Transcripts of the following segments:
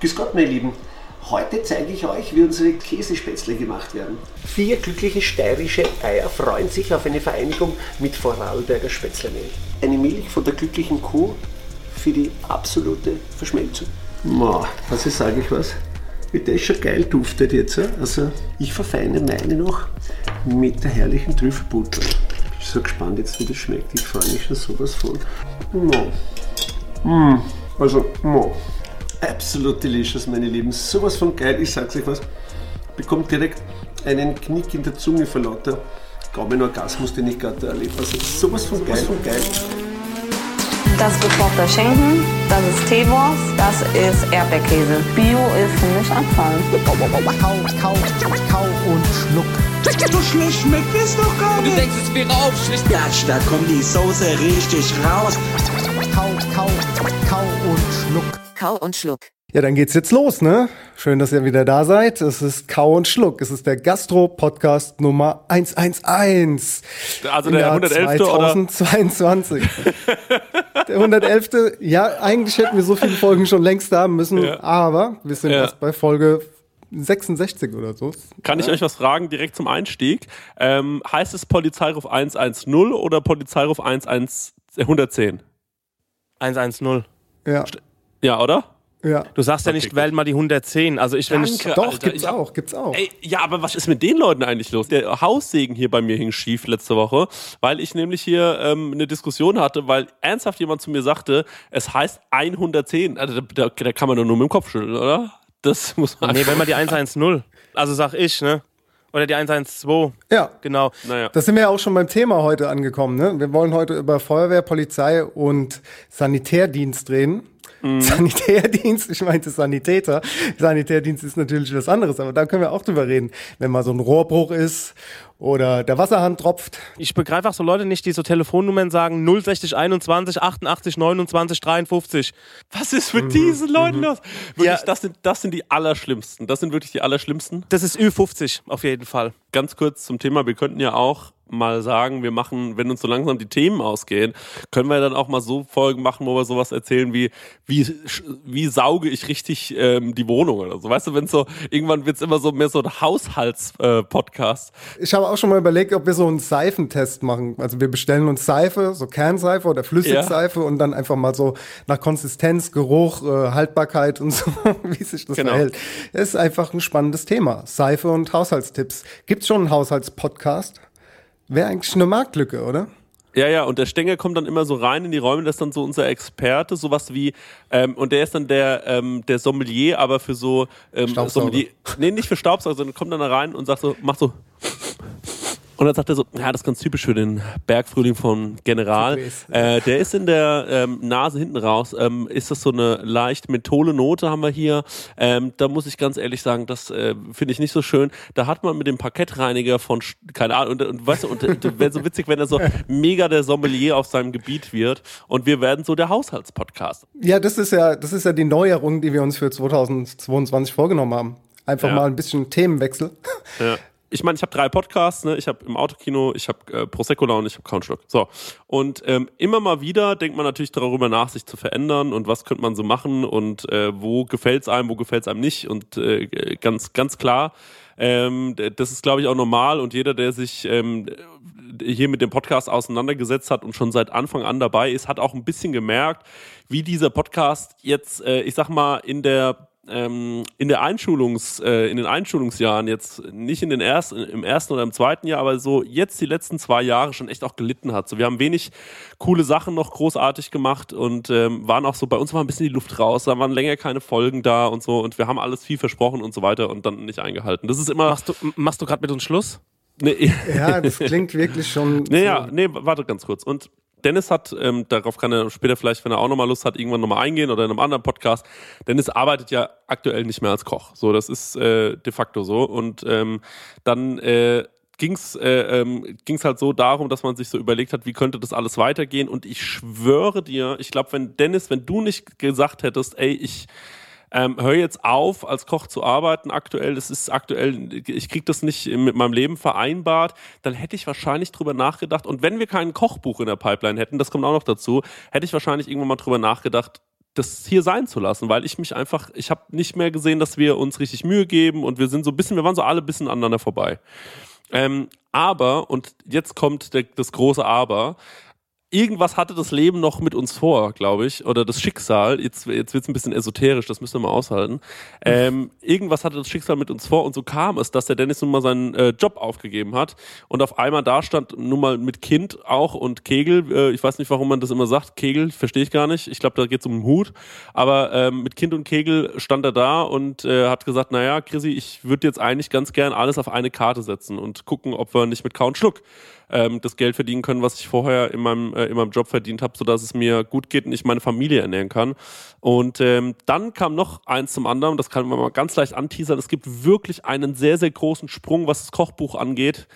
Grüß Gott, meine Lieben. Heute zeige ich euch, wie unsere Käsespätzle gemacht werden. Vier glückliche steirische Eier freuen sich auf eine Vereinigung mit Vorarlberger Spätzlemehl. Eine Milch von der glücklichen Kuh für die absolute Verschmelzung. Ma, was ich sage ich was? Wie der schon geil duftet jetzt. Also ich verfeine meine noch mit der herrlichen Trüffelbutter. Ich bin so gespannt jetzt, wie das schmeckt. Ich freue mich schon sowas von. No. Mm, also, no. Absolut delicious, meine Lieben. Sowas von geil. Ich sag's euch was. Bekommt direkt einen Knick in der Zunge vor lauter Gaumenorgasmus, den ich gerade erlebt habe. Also sowas von geil, von geil. Das ist gekochter Schinken, das ist Teewurst, das ist Erdbeerkäse. Bio ist für mich Abfall. Kau, kau, kau und schluck. So schlecht schmeckt es doch gar Du nicht. denkst, es wäre aufschlicht. Gatsch, da kommt die Soße richtig raus. Kau, kau, kau und schluck. Kau und Schluck. Ja, dann geht's jetzt los, ne? Schön, dass ihr wieder da seid. Es ist Kau und Schluck. Es ist der Gastro-Podcast Nummer 111. Also der Jahr 111. oder? 2022. der 111. Ja, eigentlich hätten wir so viele Folgen schon längst haben müssen, Ja. aber wir sind Ja. erst bei Folge 66 oder so. Kann ich euch was fragen direkt zum Einstieg? Ähm, heißt es Polizeiruf 110 oder Polizeiruf 11 110? 110. Ja, Ja, oder? Ja. Du sagst ja Okay, nicht, wähl mal die 110. Also ich, wenn ich, Danke. Doch, Alter, gibt's ich hab- auch, gibt's auch. Ey, ja, aber was ist mit den Leuten eigentlich los? Der Haussegen hier bei mir hing schief letzte Woche, weil ich nämlich hier ähm, eine Diskussion hatte, weil ernsthaft jemand zu mir sagte, es heißt 110. Also da, da, da kann man doch nur mit dem Kopf schütteln, oder? Das muss man. nee, wähl mal die 110. Also sag ich, ne? Oder die 112. Ja, Genau. naja. Da sind wir ja auch schon beim Thema heute angekommen. Ne? Wir wollen heute über Feuerwehr, Polizei und Sanitärdienst reden. Mhm. Sanitärdienst, ich meinte Sanitäter. Sanitärdienst ist natürlich was anderes, aber da können wir auch drüber reden. Wenn mal so ein Rohrbruch ist oder der Wasserhahn tropft. Ich begreife auch so Leute nicht, die so Telefonnummern sagen 060 21 88 29 53. Was ist mit diesen Leuten los? Wirklich, Ja. das, sind, das sind die Allerschlimmsten. Das sind wirklich die Allerschlimmsten. Das ist Ü50 auf jeden Fall. Ganz kurz zum Thema, wir könnten ja auch mal sagen, wir machen, wenn uns so langsam die Themen ausgehen, können wir dann auch mal so Folgen machen, wo wir sowas erzählen wie, wie, wie sauge ich richtig ähm, die Wohnung oder so. Weißt du, wenn so, irgendwann wird's immer so mehr so ein Haushalts-Podcast. Ich habe auch schon mal überlegt, ob wir so einen Seifentest machen. Also wir bestellen uns Seife, so Kernseife oder Flüssigseife und dann einfach mal so nach Konsistenz, Geruch, äh, Haltbarkeit und so, wie sich das Genau. verhält. Es ist einfach ein spannendes Thema. Seife und Haushaltstipps. Gibt's schon einen Haushaltspodcast? Wäre eigentlich eine Marktlücke, oder? Ja, ja, und der Stenger kommt dann immer so rein in die Räume, das ist dann so unser Experte, sowas wie, ähm, und der ist dann der, ähm, der Sommelier, aber für so, ähm, Staubsauger. Sommelier, nee, nicht für Staubsauger, sondern kommt dann da rein und sagt so, macht so, und dann sagt er so, ja, das ist ganz typisch für den Bergfrühling von General. Äh, der ist in der ähm, Nase hinten raus. Ähm, ist das so eine leicht menthole Note haben wir hier. Ähm, da muss ich ganz ehrlich sagen, das äh, finde ich nicht so schön. Da hat man mit dem Parkettreiniger von, keine Ahnung, und, und weißt du, und, und wäre so witzig, wenn er so mega der Sommelier auf seinem Gebiet wird und wir werden so der Haushaltspodcast. Ja, das ist ja, das ist ja die Neuerung, die wir uns für 2022 vorgenommen haben. Einfach Ja. mal ein bisschen Themenwechsel. Ja. Ich meine, ich habe drei Podcasts, ne? ich habe im Autokino, ich habe äh, Prosecco Laune, ich habe Kaunschluck. So. Und ähm, immer mal wieder denkt man natürlich darüber nach, sich zu verändern und was könnte man so machen und äh, wo gefällt's einem, wo gefällt's einem nicht. Und äh, ganz, ganz klar, ähm, das ist, glaube ich, auch normal und jeder, der sich ähm, hier mit dem Podcast auseinandergesetzt hat und schon seit Anfang an dabei ist, hat auch ein bisschen gemerkt, wie dieser Podcast jetzt, äh, ich sag mal, in der ähm, in der Einschulungs, äh, in den Einschulungsjahren jetzt nicht in den ersten, im ersten oder im zweiten Jahr, aber so jetzt die letzten zwei Jahre schon echt auch gelitten hat. So, wir haben wenig coole Sachen noch großartig gemacht und ähm, waren auch so, bei uns war ein bisschen die Luft raus, da waren länger keine Folgen da und so und wir haben alles viel versprochen und so weiter und dann nicht eingehalten. Das ist immer. Machst du, machst du gerade mit uns Schluss? Nee, Ja, das klingt wirklich schon. nee, ja, nee, warte ganz kurz. Und Dennis hat, ähm, darauf kann er später vielleicht, wenn er auch nochmal Lust hat, irgendwann nochmal eingehen oder in einem anderen Podcast. Dennis arbeitet ja aktuell nicht mehr als Koch. So, das ist äh, de facto so. Und ähm, dann äh, ging's äh, ähm, halt so darum, dass man sich so überlegt hat, wie könnte das alles weitergehen. Und ich schwöre dir, ich glaube, wenn Dennis, wenn du nicht gesagt hättest, ey, ich ähm, hör jetzt auf, als Koch zu arbeiten aktuell, das ist aktuell, ich krieg das nicht mit meinem Leben vereinbart, dann hätte ich wahrscheinlich drüber nachgedacht. Und wenn wir kein Kochbuch in der Pipeline hätten, das kommt auch noch dazu, hätte ich wahrscheinlich irgendwann mal drüber nachgedacht, das hier sein zu lassen, weil ich mich einfach, ich habe nicht mehr gesehen, dass wir uns richtig Mühe geben und wir sind so ein bisschen, wir waren so alle ein bisschen aneinander vorbei. Ähm, aber, und jetzt kommt der, das große Aber, irgendwas hatte das Leben noch mit uns vor, glaube ich, oder das Schicksal. Jetzt, jetzt wird es ein bisschen esoterisch, das müssen wir mal aushalten. Ähm, irgendwas hatte das Schicksal mit uns vor und so kam es, dass der Dennis nun mal seinen äh, Job aufgegeben hat und auf einmal da stand, nun mal mit Kind auch und Kegel. Äh, ich weiß nicht, warum man das immer sagt. Kegel, verstehe ich gar nicht. Ich glaube, da geht es um den Hut. Aber ähm, mit Kind und Kegel stand er da und äh, hat gesagt, naja, Chrissy, ich würde jetzt eigentlich ganz gern alles auf eine Karte setzen und gucken, ob wir nicht mit Count Schluck ähm, das Geld verdienen können, was ich vorher in meinem, äh, in meinem Job verdient habe, sodass es mir gut geht und ich meine Familie ernähren kann. Und ähm, dann kam noch eins zum anderen, das kann man mal ganz leicht anteasern. Es gibt wirklich einen sehr, sehr großen Sprung, was das Kochbuch angeht.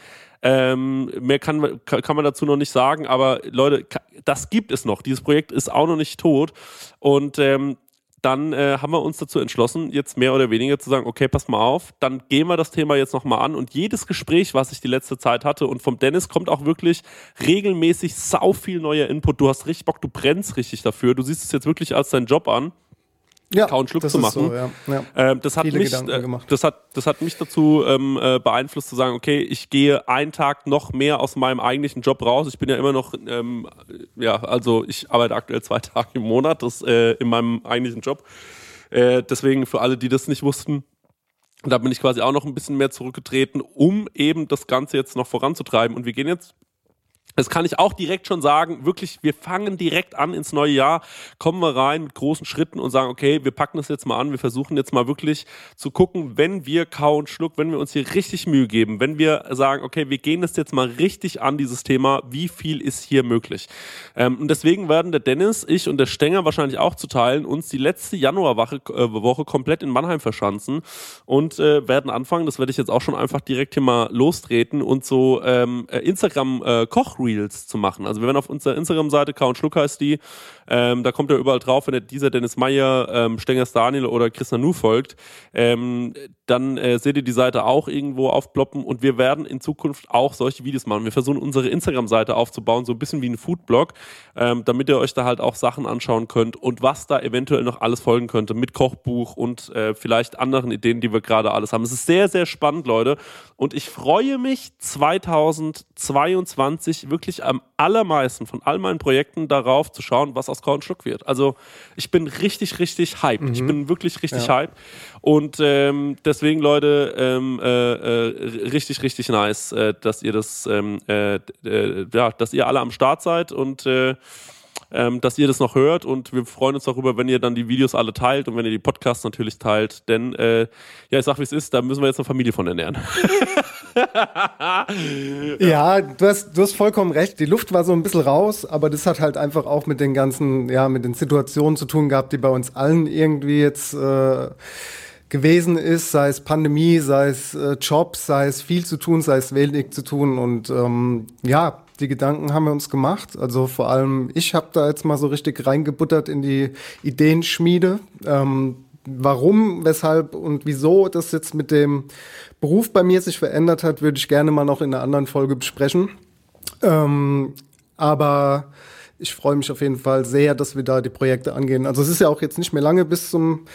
Ähm, mehr kann, kann man dazu noch nicht sagen, aber Leute, das gibt es noch. Dieses Projekt ist auch noch nicht tot. Und ähm, dann äh, haben wir uns dazu entschlossen, jetzt mehr oder weniger zu sagen, okay, pass mal auf, dann gehen wir das Thema jetzt nochmal an und jedes Gespräch, was ich die letzte Zeit hatte und vom Dennis kommt auch wirklich regelmäßig sau viel neuer Input. Du hast richtig Bock, du brennst richtig dafür. Du siehst es jetzt wirklich als deinen Job an ja, kauen Schluck zu machen. So, ja. Ja. Ähm, das, hat mich, äh, das, hat, das hat mich dazu ähm, äh, beeinflusst zu sagen, okay, ich gehe einen Tag noch mehr aus meinem eigentlichen Job raus. Ich bin ja immer noch, ähm, ja, also ich arbeite aktuell zwei Tage im Monat, das äh, in meinem eigentlichen Job. Äh, deswegen für alle, die das nicht wussten, da bin ich quasi auch noch ein bisschen mehr zurückgetreten, um eben das Ganze jetzt noch voranzutreiben. Und wir gehen jetzt das kann ich auch direkt schon sagen, wirklich, wir fangen direkt an ins neue Jahr, kommen wir rein mit großen Schritten und sagen, okay, wir packen das jetzt mal an, wir versuchen jetzt mal wirklich zu gucken, wenn wir Kau und Schluck, wenn wir uns hier richtig Mühe geben, wenn wir sagen, okay, wir gehen das jetzt mal richtig an, dieses Thema, wie viel ist hier möglich? Ähm, und deswegen werden der Dennis, ich und der Stenger wahrscheinlich auch zu teilen, uns die letzte Januarwoche äh, Woche komplett in Mannheim verschanzen und äh, werden anfangen, das werde ich jetzt auch schon einfach direkt hier mal lostreten und so ähm, äh, Instagram-Koch- äh, Reels zu machen. Also wir werden auf unserer Instagram-Seite, Count Schluck heißt die, ähm, da kommt er überall drauf, wenn ihr dieser Dennis Meyer, ähm, Stengers Daniel oder Chris Nanu folgt, ähm, dann äh, seht ihr die Seite auch irgendwo aufploppen und wir werden in Zukunft auch solche Videos machen. Wir versuchen unsere Instagram-Seite aufzubauen, so ein bisschen wie ein Foodblog, ähm, damit ihr euch da halt auch Sachen anschauen könnt und was da eventuell noch alles folgen könnte mit Kochbuch und äh, vielleicht anderen Ideen, die wir gerade alles haben. Es ist sehr, sehr spannend, Leute. Und ich freue mich 2022 wirklich am allermeisten von all meinen Projekten darauf zu schauen, was aus Korn Schluck wird. Also ich bin richtig, richtig hyped. Mhm. Ich bin wirklich richtig ja. hyped. Und ähm, deswegen, Leute, ähm, äh, äh, richtig, richtig nice, äh, dass ihr das, ähm, äh, äh, ja, dass ihr alle am Start seid und äh, ähm, dass ihr das noch hört und wir freuen uns darüber, wenn ihr dann die Videos alle teilt und wenn ihr die Podcasts natürlich teilt, denn äh, ja, ich sag wie es ist, da müssen wir jetzt eine Familie von ernähren. ja, du hast, du hast vollkommen recht. Die Luft war so ein bisschen raus, aber das hat halt einfach auch mit den ganzen, ja, mit den Situationen zu tun gehabt, die bei uns allen irgendwie jetzt äh, gewesen ist, sei es Pandemie, sei es äh, Jobs, sei es viel zu tun, sei es wenig zu tun und ähm, ja, die Gedanken haben wir uns gemacht. Also vor allem ich habe da jetzt mal so richtig reingebuttert in die Ideenschmiede. Ähm, warum, weshalb und wieso das jetzt mit dem Beruf bei mir sich verändert hat, würde ich gerne mal noch in einer anderen Folge besprechen. Ähm, aber ich freue mich auf jeden Fall sehr, dass wir da die Projekte angehen. Also es ist ja auch jetzt nicht mehr lange bis zum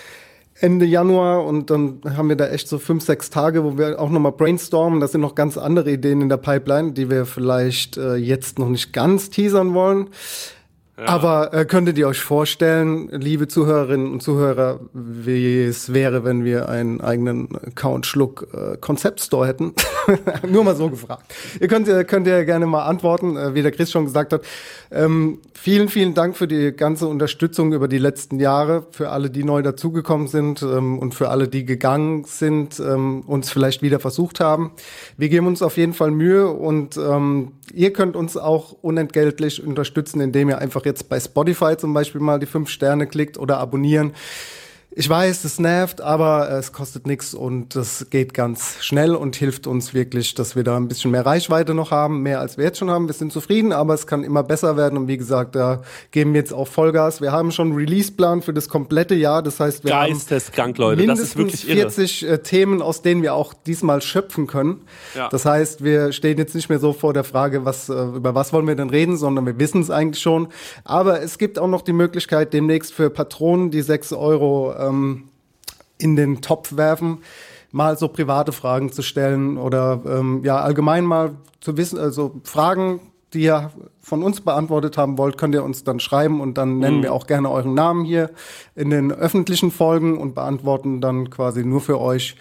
Ende Januar und dann haben wir da echt so fünf, sechs Tage, wo wir auch nochmal brainstormen. Das sind noch ganz andere Ideen in der Pipeline, die wir vielleicht äh, jetzt noch nicht ganz teasern wollen. Aber äh, könntet ihr euch vorstellen, liebe Zuhörerinnen und Zuhörer, wie es wäre, wenn wir einen eigenen Count Schluck äh, hätten? Nur mal so gefragt. Ihr könnt, ihr könnt ja gerne mal antworten, äh, wie der Chris schon gesagt hat. Ähm, vielen, vielen Dank für die ganze Unterstützung über die letzten Jahre, für alle, die neu dazugekommen sind ähm, und für alle, die gegangen sind, ähm, uns vielleicht wieder versucht haben. Wir geben uns auf jeden Fall Mühe und ähm, ihr könnt uns auch unentgeltlich unterstützen, indem ihr einfach jetzt bei Spotify zum Beispiel mal die fünf Sterne klickt oder abonnieren. Ich weiß, es nervt, aber es kostet nichts und das geht ganz schnell und hilft uns wirklich, dass wir da ein bisschen mehr Reichweite noch haben, mehr als wir jetzt schon haben. Wir sind zufrieden, aber es kann immer besser werden und wie gesagt, da geben wir jetzt auch Vollgas. Wir haben schon einen Release-Plan für das komplette Jahr, das heißt, wir Geisteskrank, haben mindestens ist wirklich irre. 40 äh, Themen, aus denen wir auch diesmal schöpfen können. Ja. Das heißt, wir stehen jetzt nicht mehr so vor der Frage, was, äh, über was wollen wir denn reden, sondern wir wissen es eigentlich schon. Aber es gibt auch noch die Möglichkeit, demnächst für Patronen die 6 Euro ähm, in den Topf werfen, mal so private Fragen zu stellen oder ähm, ja allgemein mal zu wissen, also Fragen, die ihr von uns beantwortet haben wollt, könnt ihr uns dann schreiben und dann nennen wir auch gerne euren Namen hier in den öffentlichen Folgen und beantworten dann quasi nur für euch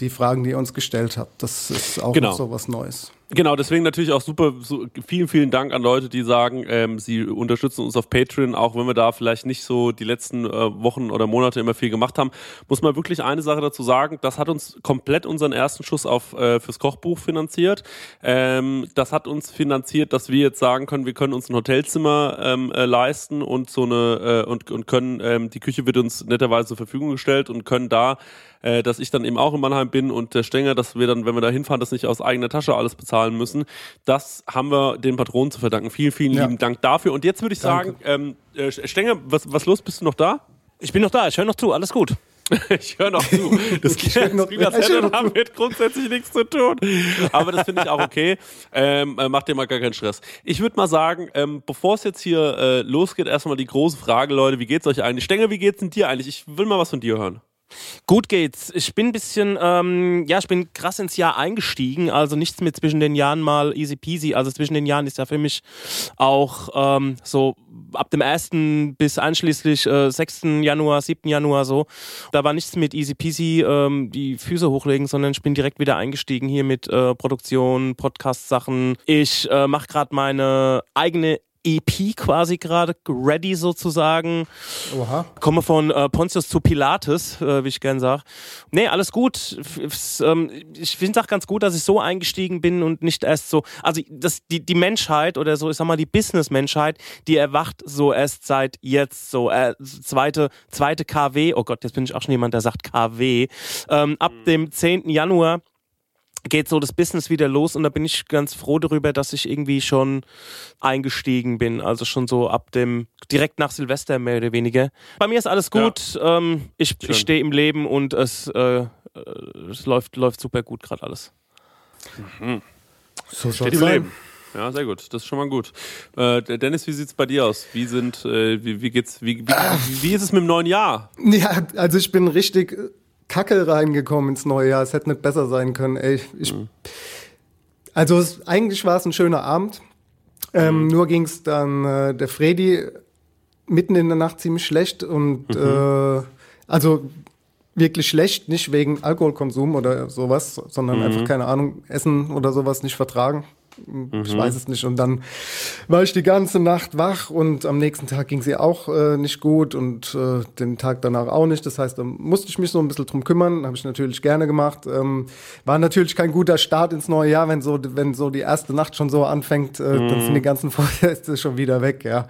die Fragen, die ihr uns gestellt habt. Das ist auch Genau. so was Neues. Genau, deswegen natürlich auch super, so, vielen, vielen Dank an Leute, die sagen, ähm, sie unterstützen uns auf Patreon, auch wenn wir da vielleicht nicht so die letzten äh, Wochen oder Monate immer viel gemacht haben. Muss man wirklich eine Sache dazu sagen, das hat uns komplett unseren ersten Schuss auf äh, fürs Kochbuch finanziert. Ähm, das hat uns finanziert, dass wir jetzt sagen können, wir können uns ein Hotelzimmer ähm, äh, leisten und so eine äh, und, und können, ähm, die Küche wird uns netterweise zur Verfügung gestellt und können da äh, dass ich dann eben auch in Mannheim bin und der Stenger, dass wir dann, wenn wir da hinfahren, das nicht aus eigener Tasche alles bezahlen müssen. Das haben wir den Patronen zu verdanken. Vielen, vielen Ja. lieben Dank dafür. Und jetzt würde ich Danke. sagen, ähm, äh, Stenger, was, was los? Bist du noch da? Ich bin noch da, ich höre noch zu, alles gut. Ich höre noch zu. Das hör noch- als hätte noch damit grundsätzlich nichts zu tun. Aber das finde ich auch okay. Ähm, äh, macht dir mal gar keinen Stress. Ich würde mal sagen, ähm, bevor es jetzt hier äh, losgeht, erstmal die große Frage, Leute, wie geht's euch eigentlich? Stenger, wie geht's denn dir eigentlich? Ich will mal was von dir hören. Gut geht's. Ich bin ein bisschen, ähm, ja, ich bin krass ins Jahr eingestiegen, also nichts mehr zwischen den Jahren mal easy peasy. Also zwischen den Jahren ist ja für mich auch ähm, so ab dem 1. bis einschließlich äh, 6. Januar, 7. Januar so. Da war nichts mit easy peasy ähm, die Füße hochlegen, sondern ich bin direkt wieder eingestiegen hier mit äh, Produktion, Podcast-Sachen. Ich äh, mache gerade meine eigene EP quasi gerade ready sozusagen Oha. komme von äh, Pontius zu Pilates, äh, wie ich gern sage. Nee, alles gut. F- ähm, ich finde es auch ganz gut, dass ich so eingestiegen bin und nicht erst so. Also das, die, die Menschheit oder so, ich sag mal, die Business-Menschheit, die erwacht so erst seit jetzt so äh, zweite, zweite KW. Oh Gott, jetzt bin ich auch schon jemand, der sagt KW. Ähm, ab dem 10. Januar geht so das Business wieder los und da bin ich ganz froh darüber, dass ich irgendwie schon eingestiegen bin. Also schon so ab dem, direkt nach Silvester mehr oder weniger. Bei mir ist alles gut. Ähm, ich ich stehe im Leben und es, äh, äh, es läuft, läuft super gut gerade alles. So soll's Steht im sein. Leben. Ja, sehr gut. Das ist schon mal gut. Äh, Dennis, wie sieht's bei dir aus? Wie sind, äh, wie, wie geht's, wie, wie, wie ist es mit dem neuen Jahr? Ja, also ich bin richtig kacke reingekommen ins neue Jahr. Es hätte nicht besser sein können. Ey, ich, Also es, eigentlich war es ein schöner Abend. Ähm, Nur ging es dann äh, der Freddy mitten in der Nacht ziemlich schlecht und äh, also wirklich schlecht, nicht wegen Alkoholkonsum oder sowas, sondern einfach keine Ahnung, Essen oder sowas nicht vertragen. Ich weiß es nicht. Und dann war ich die ganze Nacht wach und am nächsten Tag ging sie auch äh, nicht gut und äh, den Tag danach auch nicht. Das heißt, da musste ich mich so ein bisschen drum kümmern. Habe ich natürlich gerne gemacht. Ähm, war natürlich kein guter Start ins neue Jahr, wenn so, wenn so die erste Nacht schon so anfängt, äh, dann sind die ganzen Vorsätze schon wieder weg. Ja.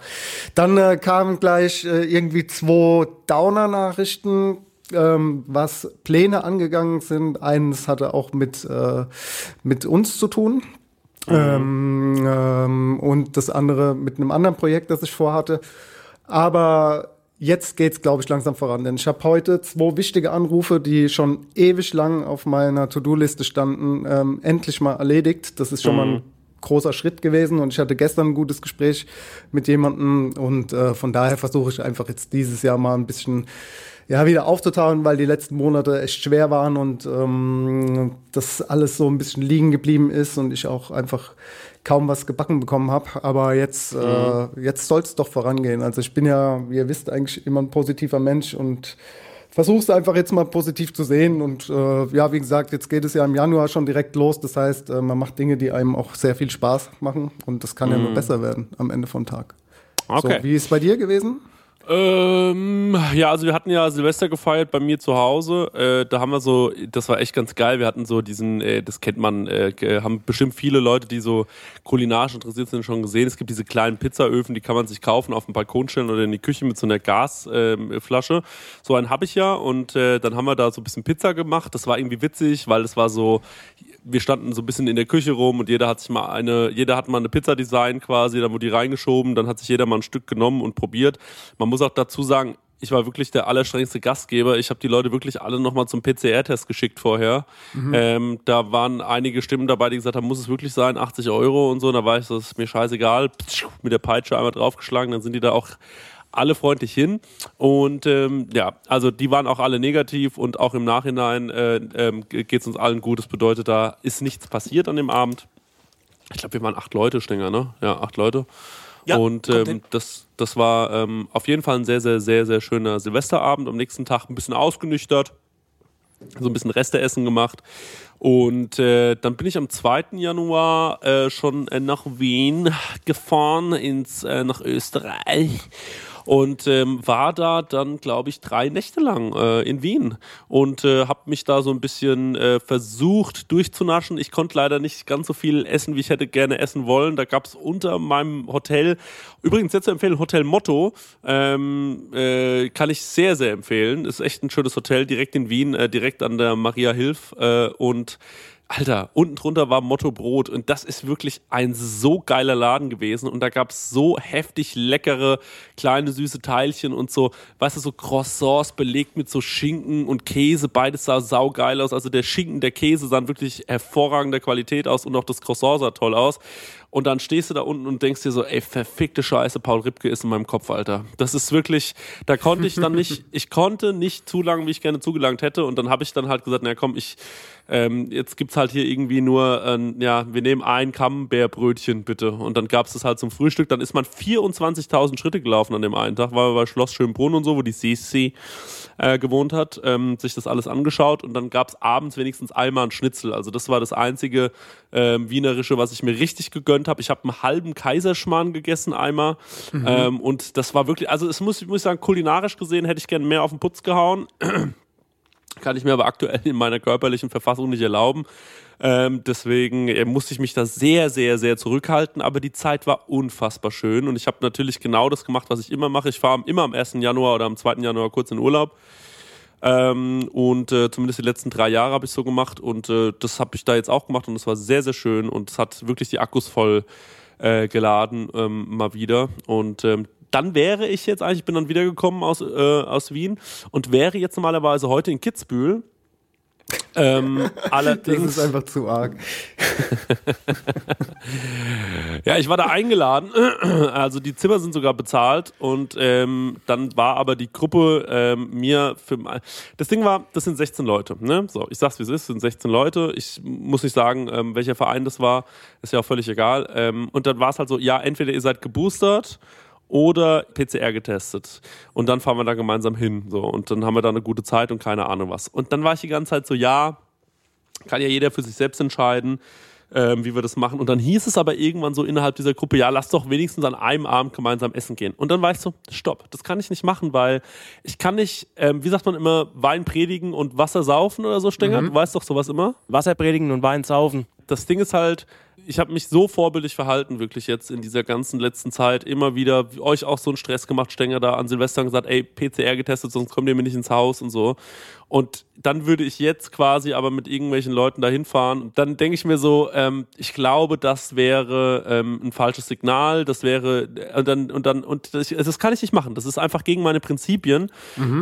Dann äh, kamen gleich äh, irgendwie zwei Downer-Nachrichten ähm, was Pläne angegangen sind. Eines hatte auch mit, äh, mit uns zu tun. Ähm, ähm, und das andere mit einem anderen Projekt, das ich vorhatte. Aber jetzt geht's, glaube ich, langsam voran. Denn ich habe heute zwei wichtige Anrufe, die schon ewig lang auf meiner To-Do-Liste standen, ähm, endlich mal erledigt. Das ist schon mal ein großer Schritt gewesen und ich hatte gestern ein gutes Gespräch mit jemandem und äh, von daher versuche ich einfach jetzt dieses Jahr mal ein bisschen ja, wieder aufzutauen, weil die letzten Monate echt schwer waren und ähm, das alles so ein bisschen liegen geblieben ist und ich auch einfach kaum was gebacken bekommen habe. Aber jetzt, äh, jetzt soll es doch vorangehen. Also ich bin ja, wie ihr wisst, eigentlich immer ein positiver Mensch und versuche es einfach jetzt mal positiv zu sehen. Und äh, ja, wie gesagt, jetzt geht es ja im Januar schon direkt los. Das heißt, äh, man macht Dinge, die einem auch sehr viel Spaß machen und das kann ja nur besser werden am Ende vom Tag. Okay. So, wie ist es bei dir gewesen? Ähm, ja, also wir hatten ja Silvester gefeiert bei mir zu Hause. Äh, da haben wir so, das war echt ganz geil. Wir hatten so diesen, äh, das kennt man, äh, haben bestimmt viele Leute, die so kulinarisch interessiert sind, schon gesehen. Es gibt diese kleinen Pizzaöfen, die kann man sich kaufen, auf den Balkon stellen oder in die Küche mit so einer Gasflasche. so einen habe ich ja und äh, dann haben wir da so ein bisschen Pizza gemacht. Das war irgendwie witzig, weil es war so, wir standen so ein bisschen in der Küche rum und jeder hat sich mal eine, jeder hat mal eine Pizza design quasi, dann wurde die reingeschoben, dann hat sich jeder mal ein Stück genommen und probiert. Man muss auch dazu sagen, ich war wirklich der allerstrengste Gastgeber. Ich habe die Leute wirklich alle nochmal zum PCR-Test geschickt vorher. Ähm, da waren einige Stimmen dabei, die gesagt haben, muss es wirklich sein, 80 Euro und so. Da war ich das ist mir scheißegal. Mit der Peitsche einmal draufgeschlagen, dann sind die da auch alle freundlich hin. Und ähm, ja, also die waren auch alle negativ und auch im Nachhinein äh, ähm, geht es uns allen gut. Das bedeutet, da ist nichts passiert an dem Abend. Ich glaube, wir waren acht Leute, Stenger, ne? Ja, acht Leute. Ja, und ähm, das, das war ähm, auf jeden Fall ein sehr, sehr, sehr, sehr schöner Silvesterabend. Am nächsten Tag ein bisschen ausgenüchtert, so ein bisschen Resteessen gemacht. Und äh, dann bin ich am 2. Januar äh, schon äh, nach Wien gefahren, ins, äh, nach Österreich. Und ähm, war da dann, glaube ich, drei Nächte lang äh, in Wien und äh, habe mich da so ein bisschen äh, versucht durchzunaschen. Ich konnte leider nicht ganz so viel essen, wie ich hätte gerne essen wollen. Da gab es unter meinem Hotel, übrigens jetzt zu empfehlen, Hotel Motto, ähm, äh, kann ich sehr, sehr empfehlen. Ist echt ein schönes Hotel, direkt in Wien, äh, direkt an der Maria Hilf äh, und Alter, unten drunter war Motto Brot und das ist wirklich ein so geiler Laden gewesen und da gab es so heftig leckere kleine süße Teilchen und so, weißt du, so Croissants belegt mit so Schinken und Käse, beides sah saugeil aus, also der Schinken, der Käse sahen wirklich hervorragender Qualität aus und auch das Croissant sah toll aus und dann stehst du da unten und denkst dir so, ey, verfickte Scheiße, Paul Ripke ist in meinem Kopf, Alter. Das ist wirklich, da konnte ich dann nicht, ich konnte nicht zu lang, wie ich gerne zugelangt hätte und dann habe ich dann halt gesagt, na komm, ich ähm, jetzt gibt's halt hier irgendwie nur, ähm, ja, wir nehmen ein Camembert-Brötchen bitte. Und dann gab's das halt zum Frühstück. Dann ist man 24.000 Schritte gelaufen an dem einen Tag, weil wir bei Schloss Schönbrunn und so, wo die Sisi äh, gewohnt hat, ähm, sich das alles angeschaut. Und dann gab's abends wenigstens einmal ein Schnitzel. Also das war das einzige ähm, Wienerische, was ich mir richtig gegönnt habe. Ich habe einen halben Kaiserschmarrn gegessen einmal. Ähm, und das war wirklich, also es muss, ich muss sagen, kulinarisch gesehen hätte ich gerne mehr auf den Putz gehauen. Kann ich mir aber aktuell in meiner körperlichen Verfassung nicht erlauben. Ähm, deswegen äh, musste ich mich da sehr, sehr, sehr zurückhalten. Aber die Zeit war unfassbar schön. Und ich habe natürlich genau das gemacht, was ich immer mache. Ich fahre immer am 1. Januar oder am 2. Januar kurz in Urlaub. Ähm, und äh, zumindest die letzten drei Jahre habe ich so gemacht. Und äh, das habe ich da jetzt auch gemacht. Und es war sehr, sehr schön. Und es hat wirklich die Akkus voll äh, geladen, ähm, mal wieder. Und ähm, dann wäre ich jetzt eigentlich, ich bin dann wiedergekommen aus, äh, aus Wien und wäre jetzt normalerweise heute in Kitzbühel. Ähm, Das allerdings, ist einfach zu arg. ja, ich war da eingeladen, also die Zimmer sind sogar bezahlt und ähm, dann war aber die Gruppe ähm, mir für das Ding war, das sind 16 Leute, ne? So, ich sag's wie es ist, sind 16 Leute. Ich muss nicht sagen, ähm, welcher Verein das war, ist ja auch völlig egal. Ähm, und dann war es halt so, ja, entweder ihr seid geboostert oder PCR getestet. Und dann fahren wir da gemeinsam hin. So. Und dann haben wir da eine gute Zeit und keine Ahnung was. Und dann war ich die ganze Zeit so, ja, kann ja jeder für sich selbst entscheiden, ähm, wie wir das machen. Und dann hieß es aber irgendwann so innerhalb dieser Gruppe, ja, lass doch wenigstens an einem Abend gemeinsam essen gehen. Und dann war ich so, stopp, das kann ich nicht machen, weil ich kann nicht, ähm, wie sagt man immer, Wein predigen und Wasser saufen oder so, Stenger? Du weißt doch sowas immer? Wasser predigen und Wein saufen. das Ding ist halt, ich habe mich so vorbildlich verhalten, wirklich jetzt in dieser ganzen letzten Zeit. Immer wieder euch auch so einen Stress gemacht, Stenger da an Silvester und gesagt, ey, PCR getestet, sonst kommt ihr mir nicht ins Haus und so. Und dann würde ich jetzt quasi aber mit irgendwelchen Leuten dahin fahren. Und dann denke ich mir so, ähm, ich glaube, das wäre ähm, ein falsches Signal. Das wäre und dann und dann und das, das kann ich nicht machen. Das ist einfach gegen meine Prinzipien.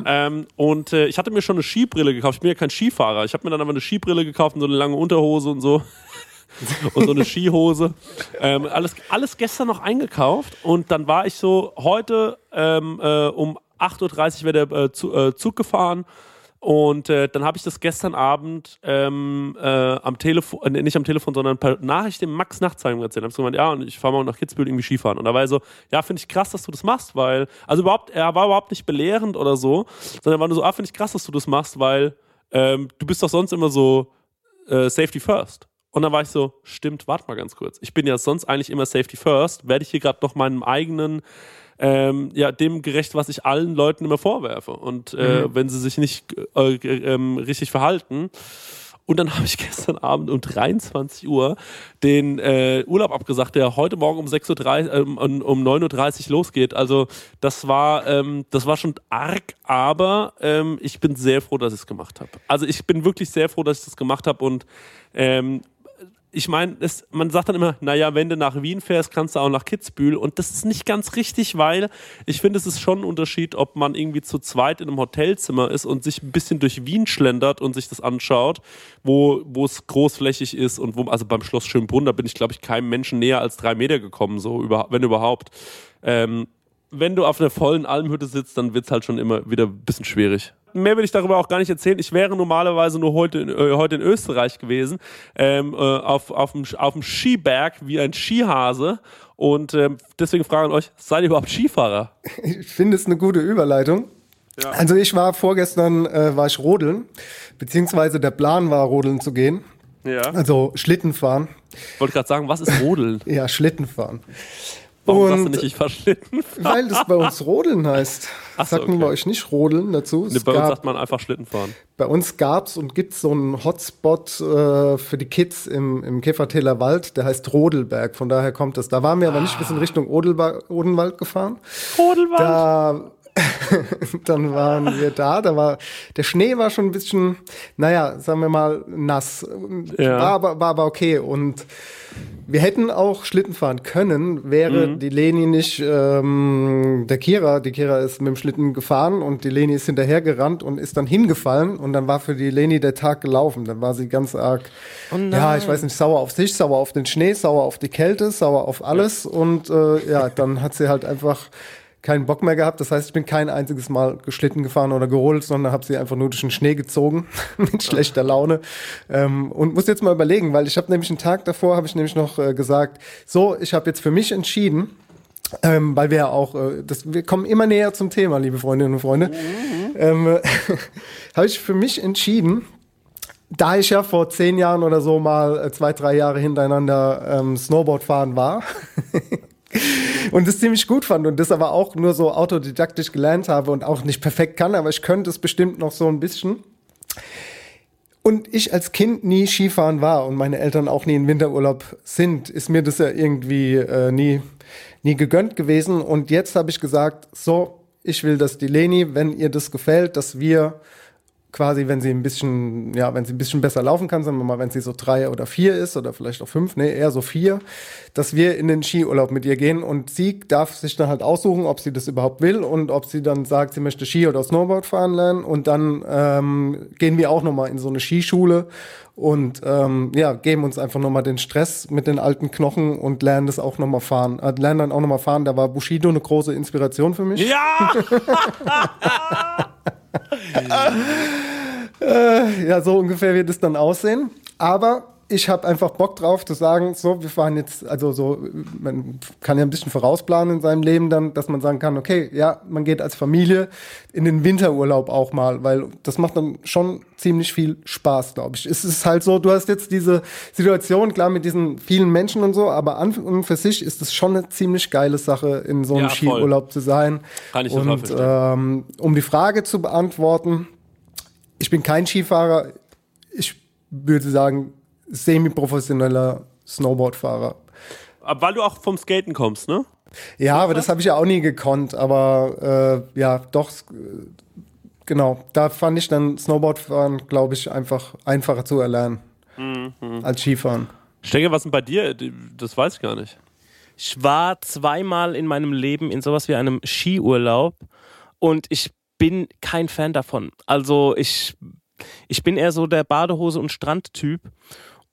Ähm, und äh, ich hatte mir schon eine Skibrille gekauft. Ich bin ja kein Skifahrer. Ich habe mir dann aber eine Skibrille gekauft und so eine lange Unterhose und so und so eine Skihose. Ähm, alles, alles gestern noch eingekauft und dann war ich so, heute ähm, äh, um 8.30 Uhr wäre der äh, Zu- äh, Zug gefahren und äh, dann habe ich das gestern Abend ähm, äh, am Telefon, äh, nicht am Telefon, sondern per Nachricht dem Max Nachtsheim erzählt. Hab so gemeint, ja, und ich fahre mal nach Kitzbühel irgendwie Skifahren. Und da war er so, ja, finde ich krass, dass du das machst, weil, also überhaupt, er war überhaupt nicht belehrend oder so, sondern er war nur so, ah, finde ich krass, dass du das machst, weil ähm, du bist doch sonst immer so äh, Safety First. Und dann war ich so, stimmt, warte mal ganz kurz. Ich bin ja sonst eigentlich immer Safety First. Werde ich hier gerade noch meinem eigenen ähm, ja, dem gerecht, was ich allen Leuten immer vorwerfe. Und äh, wenn sie sich nicht äh, ähm, richtig verhalten. Und dann habe ich gestern Abend um 23 Uhr den äh, Urlaub abgesagt, der heute Morgen um 6.30 Uhr, ähm, um, um 9.30 Uhr losgeht. Also das war, ähm, das war schon arg, aber ähm, ich bin sehr froh, dass ich es gemacht habe. Also ich bin wirklich sehr froh, dass ich das gemacht habe und ähm, ich meine, man sagt dann immer, naja, wenn du nach Wien fährst, kannst du auch nach Kitzbühel. Und das ist nicht ganz richtig, weil ich finde, es ist schon ein Unterschied, ob man irgendwie zu zweit in einem Hotelzimmer ist und sich ein bisschen durch Wien schlendert und sich das anschaut, wo, es großflächig ist und wo, also beim Schloss Schönbrunn, da bin ich, glaube ich, keinem Menschen näher als drei Meter gekommen, so, wenn überhaupt. Ähm, wenn du auf einer vollen Almhütte sitzt, dann wird es halt schon immer wieder ein bisschen schwierig mehr will ich darüber auch gar nicht erzählen. Ich wäre normalerweise nur heute in, äh, heute in Österreich gewesen, ähm, äh, auf, auf, dem, auf dem Skiberg wie ein Skihase. Und ähm, deswegen fragen euch, seid ihr überhaupt Skifahrer? Ich finde es eine gute Überleitung. Ja. Also ich war vorgestern, äh, war ich rodeln, beziehungsweise der Plan war, rodeln zu gehen. Ja. Also Schlitten fahren. Ich wollte gerade sagen, was ist Rodeln? Ja, Schlitten fahren. Warum sagst du Und- nicht, ich verschlitten? Weil das bei uns Rodeln heißt. Ach so, Sagt man okay. bei euch nicht Rodeln dazu? Nee, bei uns gab- sagt man einfach Schlitten fahren. Bei uns gab es und gibt es so einen Hotspot äh, für die Kids im, im Käfertäler Wald, der heißt Rodelberg. Von daher kommt das. Da waren wir aber nicht bis in Richtung Odelba Odenwald gefahren. Rodelwald? Da, dann waren wir da. Da war der Schnee war schon ein bisschen, naja, sagen wir mal nass. Ja. War, aber, war aber okay. Und wir hätten auch Schlitten fahren können, wäre Mhm. die Leni nicht ähm, der Kira. Die Kira ist mit dem Schlitten gefahren und die Leni ist hinterhergerannt und ist dann hingefallen und dann war für die Leni der Tag gelaufen. Dann war sie ganz arg, ja, ich weiß nicht, sauer auf sich, sauer auf den Schnee, sauer auf die Kälte, sauer auf alles und äh, ja, dann hat sie halt einfach keinen Bock mehr gehabt. Das heißt, ich bin kein einziges Mal geschlitten gefahren oder geholt, sondern habe sie einfach nur durch den Schnee gezogen mit schlechter Laune. Ähm, und muss jetzt mal überlegen, weil ich habe nämlich einen Tag davor, habe ich nämlich noch äh, gesagt, so, ich habe jetzt für mich entschieden, ähm, weil wir ja auch, äh, das, wir kommen immer näher zum Thema, liebe Freundinnen und Freunde, ähm, äh, habe ich für mich entschieden, da ich ja vor zehn Jahren oder so mal äh, zwei, drei Jahre hintereinander ähm, Snowboard fahren war und das ziemlich gut fand und das aber auch nur so autodidaktisch gelernt habe und auch nicht perfekt kann, aber ich könnte es bestimmt noch so ein bisschen. Und ich als Kind nie Skifahren war und meine Eltern auch nie in Winterurlaub sind, ist mir das ja irgendwie äh, nie, nie gegönnt gewesen. Und jetzt habe ich gesagt, so, ich will, dass die Leni, wenn ihr das gefällt, dass wir quasi, wenn sie ein bisschen, ja, wenn sie ein bisschen besser laufen kann, sagen wir mal, wenn sie so drei oder vier ist oder vielleicht auch fünf, nee, eher so vier, dass wir in den Skiurlaub mit ihr gehen und sie darf sich dann halt aussuchen, ob sie das überhaupt will und ob sie dann sagt, sie möchte Ski oder Snowboard fahren lernen und dann ähm, gehen wir auch nochmal in so eine Skischule und ähm, ja, geben uns einfach nochmal den Stress mit den alten Knochen und lernen das auch nochmal fahren, äh, lernen dann auch nochmal fahren, da war Bushido eine große Inspiration für mich. Ja! Ja, so ungefähr wird es dann aussehen. Aber ich habe einfach Bock drauf zu sagen, so, wir fahren jetzt, also so, man kann ja ein bisschen vorausplanen in seinem Leben dann, dass man sagen kann, okay, ja, man geht als Familie in den Winterurlaub auch mal, weil das macht dann schon ziemlich viel Spaß, glaube ich. Es ist halt so, du hast jetzt diese Situation, klar, mit diesen vielen Menschen und so, aber an und für sich ist es schon eine ziemlich geile Sache, in so einem Ja. Skiurlaub zu sein. Kann ich und ähm, um die Frage zu beantworten, ich bin kein Skifahrer. Ich würde sagen, semi-professioneller Snowboardfahrer. Aber Weil du auch vom Skaten kommst, ne? Ja, aber das habe ich ja auch nie gekonnt. Aber äh, ja, doch, äh, genau. Da fand ich dann Snowboardfahren, glaube ich, einfach einfacher zu erlernen als Skifahren. Stenge, was denn bei dir? Das weiß ich gar nicht. Ich war zweimal in meinem Leben in sowas wie einem Skiurlaub und ich bin kein Fan davon. Also ich, ich bin eher so der Badehose- und Strandtyp.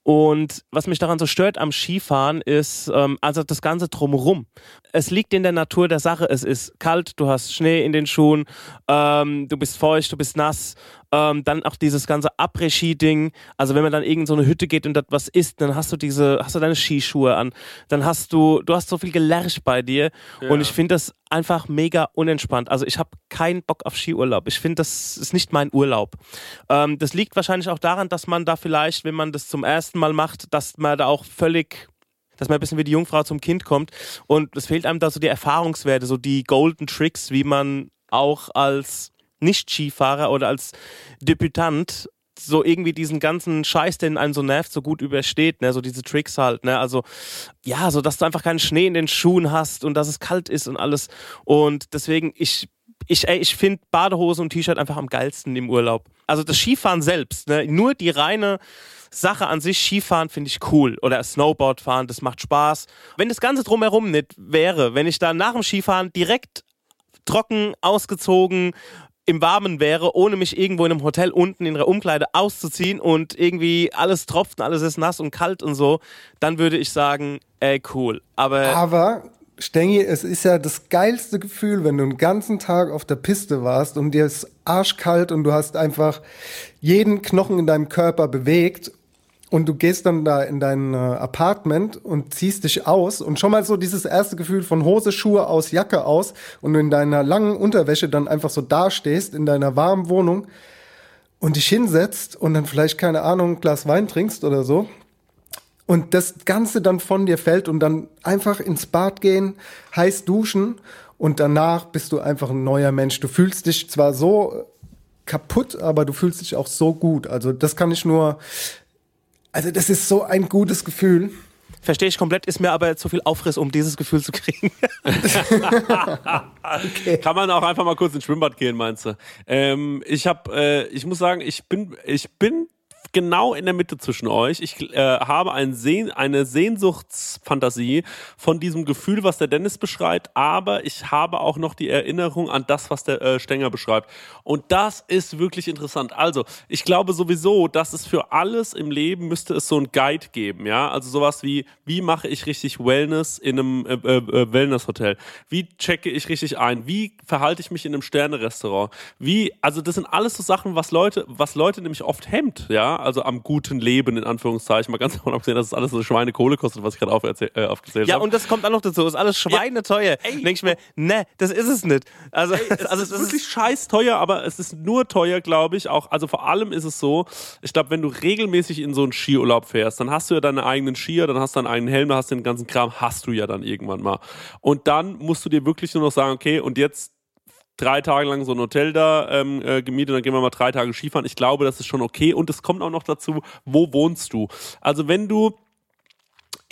Und was mich daran so stört am Skifahren ist, ähm, also das Ganze drumherum. Es liegt in der Natur der Sache. Es ist kalt, du hast Schnee in den Schuhen, ähm, du bist feucht, du bist nass. Ähm, dann auch dieses ganze Après-Ski-Ding. Also wenn man dann irgend so eine Hütte geht und dort was isst, dann hast du diese, hast du deine Skischuhe an. Dann hast du, du hast so viel Gelärsch bei dir. Und ich finde das einfach mega unentspannt. Also ich habe keinen Bock auf Skiurlaub. Ich finde, das ist nicht mein Urlaub. Ähm, das liegt wahrscheinlich auch daran, dass man da vielleicht, wenn man das zum ersten Mal macht, dass man da auch völlig dass man ein bisschen wie die Jungfrau zum Kind kommt. Und es fehlt einem da so die Erfahrungswerte, so die Golden Tricks, wie man auch als Nicht-Skifahrer oder als Debütant so irgendwie diesen ganzen Scheiß, den einen so nervt, so gut übersteht, ne, so diese Tricks halt, ne, also ja, so dass du einfach keinen Schnee in den Schuhen hast und dass es kalt ist und alles und deswegen ich ich, ich finde Badehose und T-Shirt einfach am geilsten im Urlaub. Also das Skifahren selbst, ne? nur die reine Sache an sich, Skifahren finde ich cool. Oder Snowboard fahren, das macht Spaß. Wenn das Ganze drumherum nicht wäre, wenn ich dann nach dem Skifahren direkt trocken, ausgezogen, im Warmen wäre, ohne mich irgendwo in einem Hotel unten in der Umkleide auszuziehen und irgendwie alles tropft und alles ist nass und kalt und so, dann würde ich sagen, ey, cool. Aber, Aber Stengi, es ist ja das geilste Gefühl, wenn du einen ganzen Tag auf der Piste warst und dir ist arschkalt und du hast einfach jeden Knochen in deinem Körper bewegt und du gehst dann da in dein äh, Apartment und ziehst dich aus und schon mal so dieses erste Gefühl von Hose, Schuhe aus, Jacke aus und in deiner langen Unterwäsche dann einfach so dastehst in deiner warmen Wohnung und dich hinsetzt und dann vielleicht, keine Ahnung, ein Glas Wein trinkst oder so und das Ganze dann von dir fällt und dann einfach ins Bad gehen, heiß duschen und danach bist du einfach ein neuer Mensch. Du fühlst dich zwar so kaputt, aber du fühlst dich auch so gut. Also das kann ich nur, also das ist so ein gutes Gefühl. Verstehe ich komplett, ist mir aber zu viel Aufriss, um dieses Gefühl zu kriegen. okay. Kann man auch einfach mal kurz ins Schwimmbad gehen, meinst du? Ähm, ich habe, äh, ich muss sagen, ich bin, ich bin genau in der Mitte zwischen euch. Ich äh, habe ein Sehn, eine Sehnsuchtsfantasie von diesem Gefühl, was der Dennis beschreibt, aber ich habe auch noch die Erinnerung an das, was der äh, Stenger beschreibt. Und das ist wirklich interessant. Also, ich glaube sowieso, dass es für alles im Leben müsste es so ein Guide geben, ja? Also sowas wie, wie mache ich richtig Wellness in einem äh, äh, Wellness-Hotel? Wie checke ich richtig ein? Wie verhalte ich mich in einem Sterne-Restaurant? Wie, also das sind alles so Sachen, was Leute, was Leute nämlich oft hemmt, ja? Also am guten Leben, in Anführungszeichen. Mal ganz davon abgesehen, dass es alles so Schweinekohle kostet, was ich gerade auf, äh, aufgezählt habe. Ja, und das kommt dann noch dazu. Ist alles schweineteuer. Ja, Denke ich mir, ne, das ist es nicht. Also, ey, es also ist wirklich scheiß teuer, aber es ist nur teuer, glaube ich. Auch, also vor allem ist es so, ich glaube, wenn du regelmäßig in so einen Skiurlaub fährst, dann hast du ja deine eigenen Skier, dann hast du deinen eigenen Helm, dann hast du den ganzen Kram, hast du ja dann irgendwann mal. Und dann musst du dir wirklich nur noch sagen, okay, und jetzt drei Tage lang so ein Hotel da ähm, äh, gemietet, dann gehen wir mal drei Tage Skifahren. Ich glaube, das ist schon okay. Und es kommt auch noch dazu, wo wohnst du? Also wenn du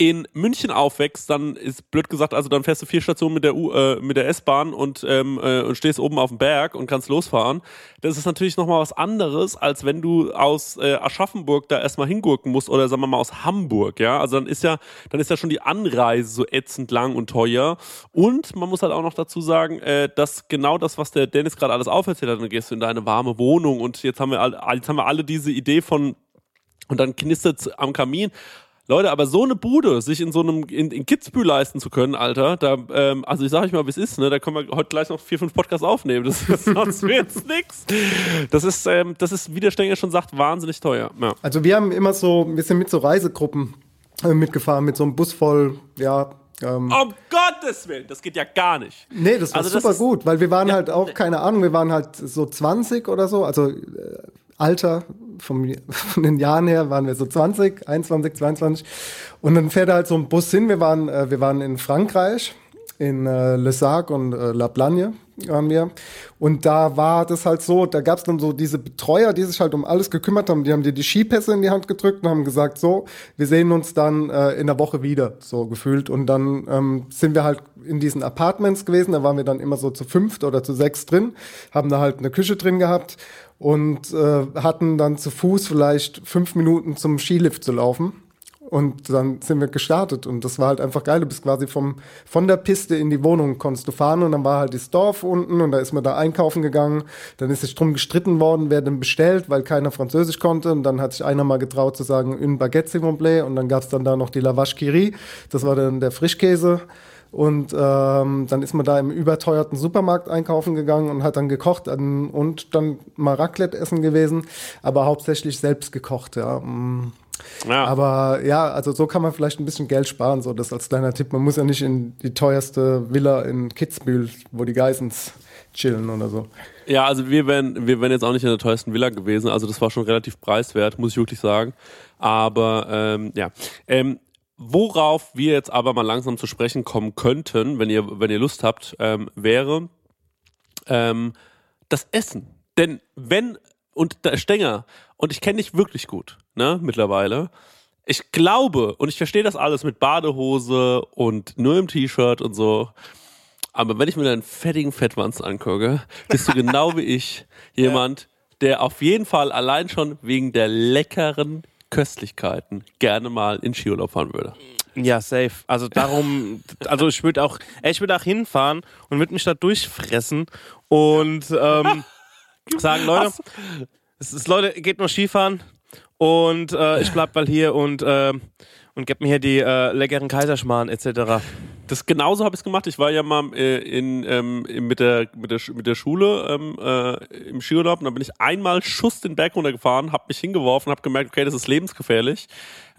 in München aufwächst, dann ist blöd gesagt, also dann fährst du vier Stationen mit der, U, äh, mit der S-Bahn und, ähm, äh, und stehst oben auf dem Berg und kannst losfahren. Das ist natürlich nochmal was anderes, als wenn du aus äh, Aschaffenburg da erstmal hingurken musst oder sagen wir mal aus Hamburg, ja. Also dann ist ja, dann ist ja schon die Anreise so ätzend lang und teuer. Und man muss halt auch noch dazu sagen, äh, dass genau das, was der Dennis gerade alles auferzählt hat, dann gehst du in deine warme Wohnung und jetzt haben wir alle, jetzt haben wir alle diese Idee von und dann knistert am Kamin. Leute, aber so eine Bude, sich in so einem, in, in Kitzbühel leisten zu können, Alter, da, ähm, also ich sag euch mal, wie es ist, ne, da können wir heute gleich noch vier, fünf Podcasts aufnehmen, das, das sonst wird's nix. Das ist, ähm, das ist, wie der Stenger schon sagt, wahnsinnig teuer. Ja. Also wir haben immer so, wir sind mit so Reisegruppen äh, mitgefahren, mit so einem Bus voll, ja, ähm, um Gottes Willen, das geht ja gar nicht. Nee, das war also super das gut, weil wir waren ja, halt auch, keine Ahnung, wir waren halt so 20 oder so, also äh, Alter, vom, von den Jahren her waren wir so 20, 21, 22. Und dann fährt halt so ein Bus hin. Wir waren, äh, wir waren in Frankreich, in äh, Le Sac und äh, La Plagne waren wir. Und da war das halt so, da gab es dann so diese Betreuer, die sich halt um alles gekümmert haben. Die haben dir die Skipässe in die Hand gedrückt und haben gesagt, so, wir sehen uns dann äh, in der Woche wieder, so gefühlt. Und dann ähm, sind wir halt in diesen Apartments gewesen. Da waren wir dann immer so zu fünft oder zu sechs drin, haben da halt eine Küche drin gehabt und äh, hatten dann zu Fuß vielleicht fünf Minuten zum Skilift zu laufen. Und dann sind wir gestartet und das war halt einfach geil. Du bist quasi vom, von der Piste in die Wohnung konntest du fahren und dann war halt das Dorf unten und da ist man da einkaufen gegangen. Dann ist sich drum gestritten worden, wer denn bestellt, weil keiner Französisch konnte. Und dann hat sich einer mal getraut zu sagen, une baguette s'il vous plaît. Und dann gab's dann da noch die Lavache Kiri. Das war dann der Frischkäse. Und ähm, dann ist man da im überteuerten Supermarkt einkaufen gegangen und hat dann gekocht und dann mal Raclette essen gewesen, aber hauptsächlich selbst gekocht, ja. Ja. Aber ja, also so kann man vielleicht ein bisschen Geld sparen, so das als kleiner Tipp. Man muss ja nicht in die teuerste Villa in Kitzbühel, wo die Geissens chillen oder so. Ja, also wir wären, wir wären jetzt auch nicht in der teuersten Villa gewesen. Also das war schon relativ preiswert, muss ich wirklich sagen. Aber ähm, ja. Ähm, worauf wir jetzt aber mal langsam zu sprechen kommen könnten, wenn ihr, wenn ihr Lust habt, ähm, wäre ähm, das Essen. Denn wenn, und der Stenger, und ich kenne dich wirklich gut, ne, mittlerweile, ich glaube, und ich verstehe das alles mit Badehose und nur im T-Shirt und so, aber wenn ich mir deinen fettigen Fettwanz angucke, bist du genau wie ich jemand, der auf jeden Fall allein schon wegen der leckeren Köstlichkeiten gerne mal in Skiurlaub fahren würde. Ja, safe. Also darum, also ich würde auch, ich würde auch hinfahren und würde mich da durchfressen und ähm, sagen, Leute, es ist, Leute, geht nur Skifahren und äh, ich bleib mal hier und äh, und gib mir hier die äh, leckeren Kaiserschmarrn etc. Das genauso habe ich es gemacht. Ich war ja mal äh, in, ähm, mit, der, mit, der, mit der Schule ähm, äh, im Skiurlaub und dann bin ich einmal Schuss den Berg runtergefahren, habe mich hingeworfen, habe gemerkt, okay, das ist lebensgefährlich.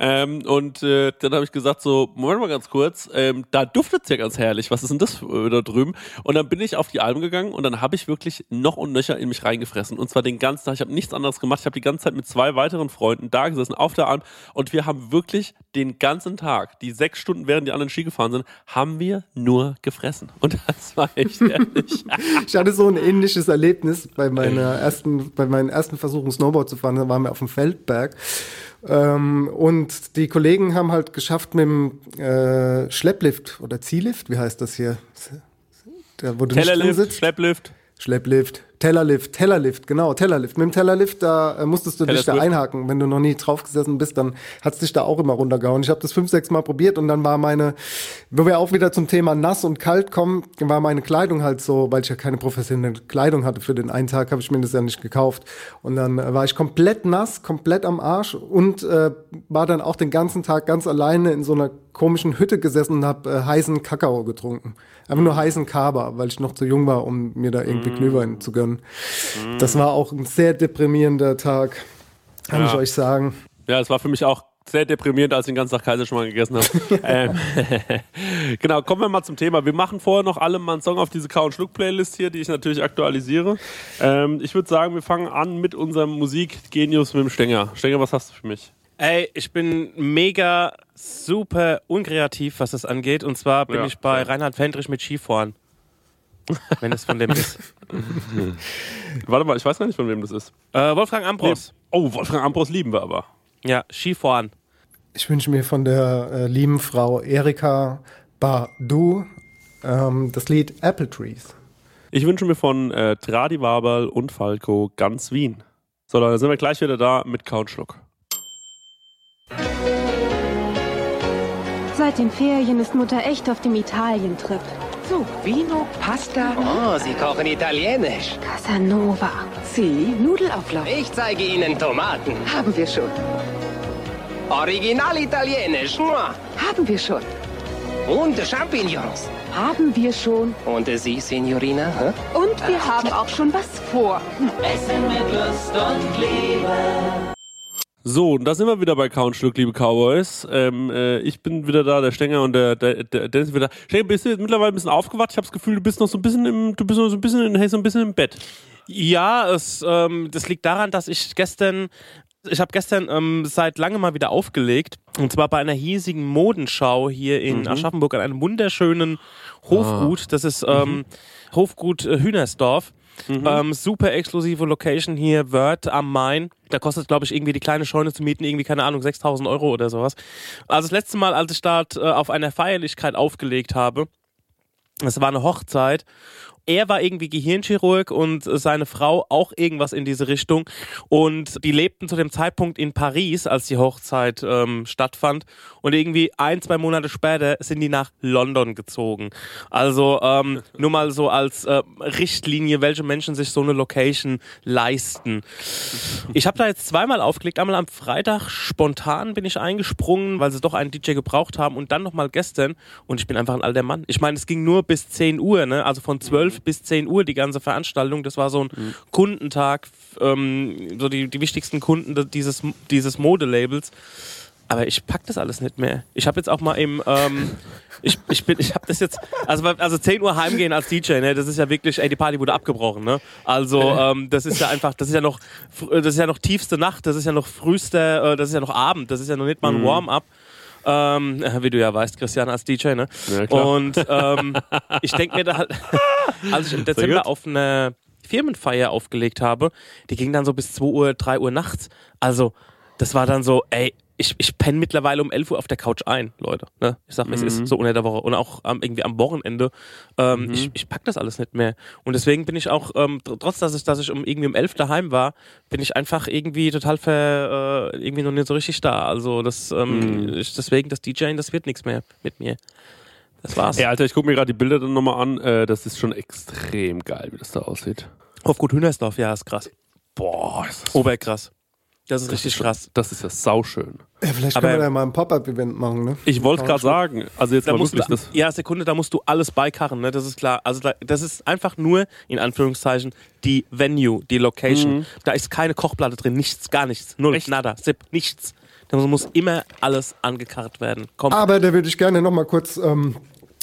Ähm, und äh, dann habe ich gesagt so, Moment mal ganz kurz, ähm, da duftet es ja ganz herrlich. Was ist denn das äh, da drüben? Und dann bin ich auf die Alm gegangen und dann habe ich wirklich noch und nöcher in mich reingefressen. Und zwar den ganzen Tag. Ich habe nichts anderes gemacht. Ich habe die ganze Zeit mit zwei weiteren Freunden da gesessen auf der Alm und wir haben wirklich den ganzen Tag, die sechs Stunden während die anderen Ski gefahren sind, haben wir nur gefressen. Und das war echt herrlich. Ich hatte so ein ähnliches Erlebnis bei meiner ersten, bei meinen ersten Versuchen Snowboard zu fahren. Da waren wir auf dem Feldberg. Ähm, und die Kollegen haben halt geschafft mit dem äh, Schlepplift oder Ziehlift, wie heißt das hier? Der, wo du Tellerlift. Schlepplift. Schlepplift, Tellerlift, Tellerlift, genau, Tellerlift. Mit dem Tellerlift, da äh, musstest du dich da einhaken. Wenn du noch nie drauf gesessen bist, dann hat's dich da auch immer runtergehauen. Ich habe das fünf, sechs Mal probiert und dann war meine, wo wir auch wieder zum Thema nass und kalt kommen, war meine Kleidung halt so, weil ich ja keine professionelle Kleidung hatte für den einen Tag, habe ich mir das ja nicht gekauft. Und dann äh, war ich komplett nass, komplett am Arsch und äh, war dann auch den ganzen Tag ganz alleine in so einer komischen Hütte gesessen und habe äh, heißen Kakao getrunken. Einfach nur heißen Kaba, weil ich noch zu jung war, um mir da irgendwie Glühwein zu gönnen. Das war auch ein sehr deprimierender Tag, kann Ja. ich euch sagen. Ja, es war für mich auch sehr deprimierend, als ich den ganzen Tag Kaiserschmarrn gegessen habe. ähm, genau, kommen wir mal zum Thema. Wir machen vorher noch alle mal einen Song auf diese Kau- und Schluck-Playlist hier, die ich natürlich aktualisiere. Ähm, ich würde sagen, wir fangen an mit unserem Musikgenius mit dem Stenger. Stenger, was hast du für mich? Ey, ich bin mega super unkreativ, was das angeht. Und zwar bin Ja, ich bei ja. Reinhard Fendrich mit Skifahren. Wenn es von dem ist. Warte mal, ich weiß gar nicht, von wem das ist. Äh, Wolfgang Ambros. Oh, Wolfgang Ambros lieben wir aber. Ja, Skifahren. Ich wünsche mir von der äh, lieben Frau Erika Badu ähm, das Lied Apple Trees. Ich wünsche mir von äh, Tradi Waberl und Falco ganz Wien. So, dann sind wir gleich wieder da mit Kau Seit den Ferien ist Mutter echt auf dem Italien-Trip. So, Vino, Pasta. Oh, Sie kochen italienisch. Casanova. Sie, Nudelauflauf. Ich zeige Ihnen Tomaten. Haben wir schon. Original italienisch. Mua. Haben wir schon. Und Champignons. Haben wir schon. Und Sie, Signorina? Hä? Und wir haben auch schon was vor. So, und da sind wir wieder bei und Schluck, liebe Cowboys. Ähm, äh, ich bin wieder da, der Stenger und der, der, der Dennis ist wieder da. Stenger, bist du jetzt mittlerweile ein bisschen aufgewacht? Ich habe das Gefühl, du bist noch so ein bisschen im, du bist noch so ein bisschen, hey, so ein bisschen im Bett. Ja, es, ähm, das liegt daran, dass ich gestern, ich habe gestern ähm, seit langem mal wieder aufgelegt. Und zwar bei einer hiesigen Modenschau hier in Aschaffenburg an einem wunderschönen Hofgut. Das ist ähm, Hofgut äh, Hühnersdorf. Ähm, super exklusive Location hier, Wörth am Main. Da kostet, glaube ich, irgendwie die kleine Scheune zu mieten, irgendwie, keine Ahnung, 6000 Euro oder sowas. Also das letzte Mal, als ich dort äh, auf einer Feierlichkeit aufgelegt habe, es war eine Hochzeit. Er war irgendwie Gehirnchirurg und seine Frau auch irgendwas in diese Richtung. Und die lebten zu dem Zeitpunkt in Paris, als die Hochzeit ähm, stattfand. Und irgendwie ein, zwei Monate später sind die nach London gezogen. Also ähm, nur mal so als äh, Richtlinie, welche Menschen sich so eine Location leisten. Ich habe da jetzt zweimal aufgelegt. Einmal am Freitag spontan bin ich eingesprungen, weil sie doch einen DJ gebraucht haben. Und dann nochmal gestern. Und ich bin einfach ein alter Mann. Ich meine, es ging nur bis 10 Uhr, ne? also von 12 bis 10 Uhr die ganze Veranstaltung. Das war so ein Kundentag, ähm, so die, die wichtigsten Kunden de- dieses, dieses Modelabels. Aber ich pack das alles nicht mehr. Ich habe jetzt auch mal im, ähm, ich, ich bin, ich habe das jetzt, also, also 10 Uhr heimgehen als DJ, ne, das ist ja wirklich, ey, die Party wurde abgebrochen, ne? Also, ähm, das ist ja einfach, das ist ja noch, das ist ja noch tiefste Nacht, das ist ja noch frühester, äh, das ist ja noch Abend, das ist ja noch nicht mal ein Warm-up. Ähm, wie du ja weißt, Christian als DJ, ne? Ja. Und ähm, ich denke mir da halt, als ich im Dezember auf eine Firmenfeier aufgelegt habe, die ging dann so bis 2 Uhr, 3 Uhr nachts. Also, das war dann so, ey, ich, ich penne mittlerweile um 11 Uhr auf der Couch ein, Leute. Ne? Ich sag, es Mhm. ist so unter der Woche und auch am, irgendwie am Wochenende. Ähm, Mhm. ich, ich pack das alles nicht mehr. Und deswegen bin ich auch, ähm, tr- trotz dass ich, dass ich um irgendwie um 11 daheim war, bin ich einfach irgendwie total ver, äh, irgendwie noch nicht so richtig da. Also das, ähm, Mhm. ich, deswegen das DJing, das wird nichts mehr mit mir. Das war's. Ey, Alter, ich gucke mir gerade die Bilder dann nochmal an. Äh, das ist schon extrem geil, wie das da aussieht. Auf Gut Hühnersdorf, ja, ist krass. Boah, ist das, Oberkrass. Das ist das richtig schon- krass. Das ist ja sauschön. Ja, vielleicht Aber- können wir da mal ein Pop-Up-Event machen, ne? Ich wollte gerade sagen, also jetzt Da mal musst wirklich du, das. ja, Sekunde, da musst du alles beikarren, ne? Das ist klar. Also da, das ist einfach nur, in Anführungszeichen, die Venue, die Location. Mhm. Da ist keine Kochplatte drin, nichts, gar nichts. Null, nada, zip, nichts. Da muss immer alles angekarrt werden. Komm. Aber da würde ich gerne noch mal kurz, ähm,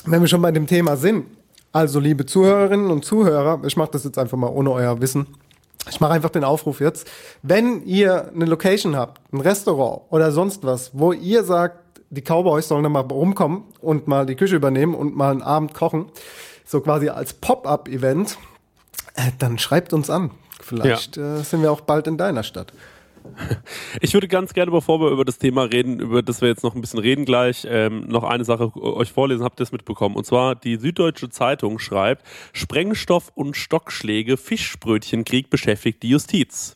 wenn wir schon bei dem Thema sind. Also, liebe Zuhörerinnen und Zuhörer, ich mache das jetzt einfach mal ohne euer Wissen. Ich mache einfach den Aufruf jetzt. Wenn ihr eine Location habt, ein Restaurant oder sonst was, wo ihr sagt, die Cowboys sollen da mal rumkommen und mal die Küche übernehmen und mal einen Abend kochen, so quasi als Pop-up-Event, äh, dann schreibt uns an. Vielleicht äh, sind wir auch bald in deiner Stadt. Ich würde ganz gerne, bevor wir über das Thema reden, über das wir jetzt noch ein bisschen reden gleich, ähm, noch eine Sache euch vorlesen. Habt ihr es mitbekommen? Und zwar die Süddeutsche Zeitung schreibt: Sprengstoff und Stockschläge, Fischbrötchenkrieg beschäftigt die Justiz.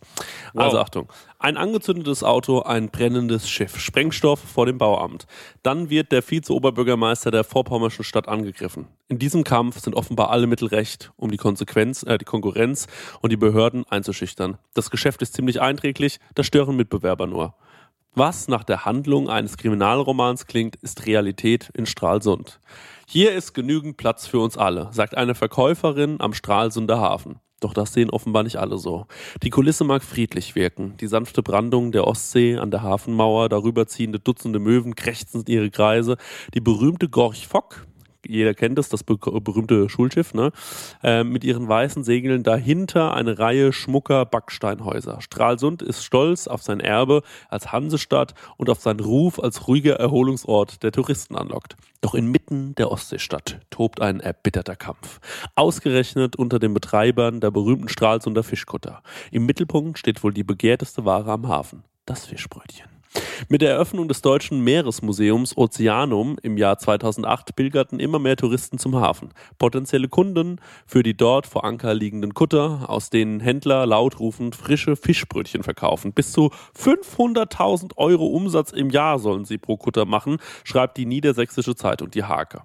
Also Achtung. Ein angezündetes Auto, ein brennendes Schiff, Sprengstoff vor dem Bauamt. Dann wird der Vize-Oberbürgermeister der vorpommerschen Stadt angegriffen. In diesem Kampf sind offenbar alle Mittel recht, um die Konsequenz, äh, die Konkurrenz und die Behörden einzuschüchtern. Das Geschäft ist ziemlich einträglich, das stören Mitbewerber nur. Was nach der Handlung eines Kriminalromans klingt, ist Realität in Stralsund. Hier ist genügend Platz für uns alle, sagt eine Verkäuferin am Stralsunder Hafen. Doch das sehen offenbar nicht alle so. Die Kulisse mag friedlich wirken. Die sanfte Brandung der Ostsee an der Hafenmauer, darüber ziehende Dutzende Möwen krächzend ihre Kreise, die berühmte Gorch Fock, jeder kennt es, das be berühmte Schulschiff, ne? Äh, mit ihren weißen Segeln dahinter eine Reihe schmucker Backsteinhäuser. Stralsund ist stolz auf sein Erbe als Hansestadt und auf seinen Ruf als ruhiger Erholungsort, der Touristen anlockt. Doch inmitten der Ostseestadt tobt ein erbitterter Kampf. Ausgerechnet unter den Betreibern der berühmten Stralsunder Fischkutter. Im Mittelpunkt steht wohl die begehrteste Ware am Hafen, das Fischbrötchen. Mit der Eröffnung des Deutschen Meeresmuseums Ozeanum im Jahr 2008 pilgerten immer mehr Touristen zum Hafen. Potenzielle Kunden für die dort vor Anker liegenden Kutter, aus denen Händler lautrufend frische Fischbrötchen verkaufen. Bis zu 500.000 Euro Umsatz im Jahr sollen sie pro Kutter machen, schreibt die niedersächsische Zeitung Die Hake.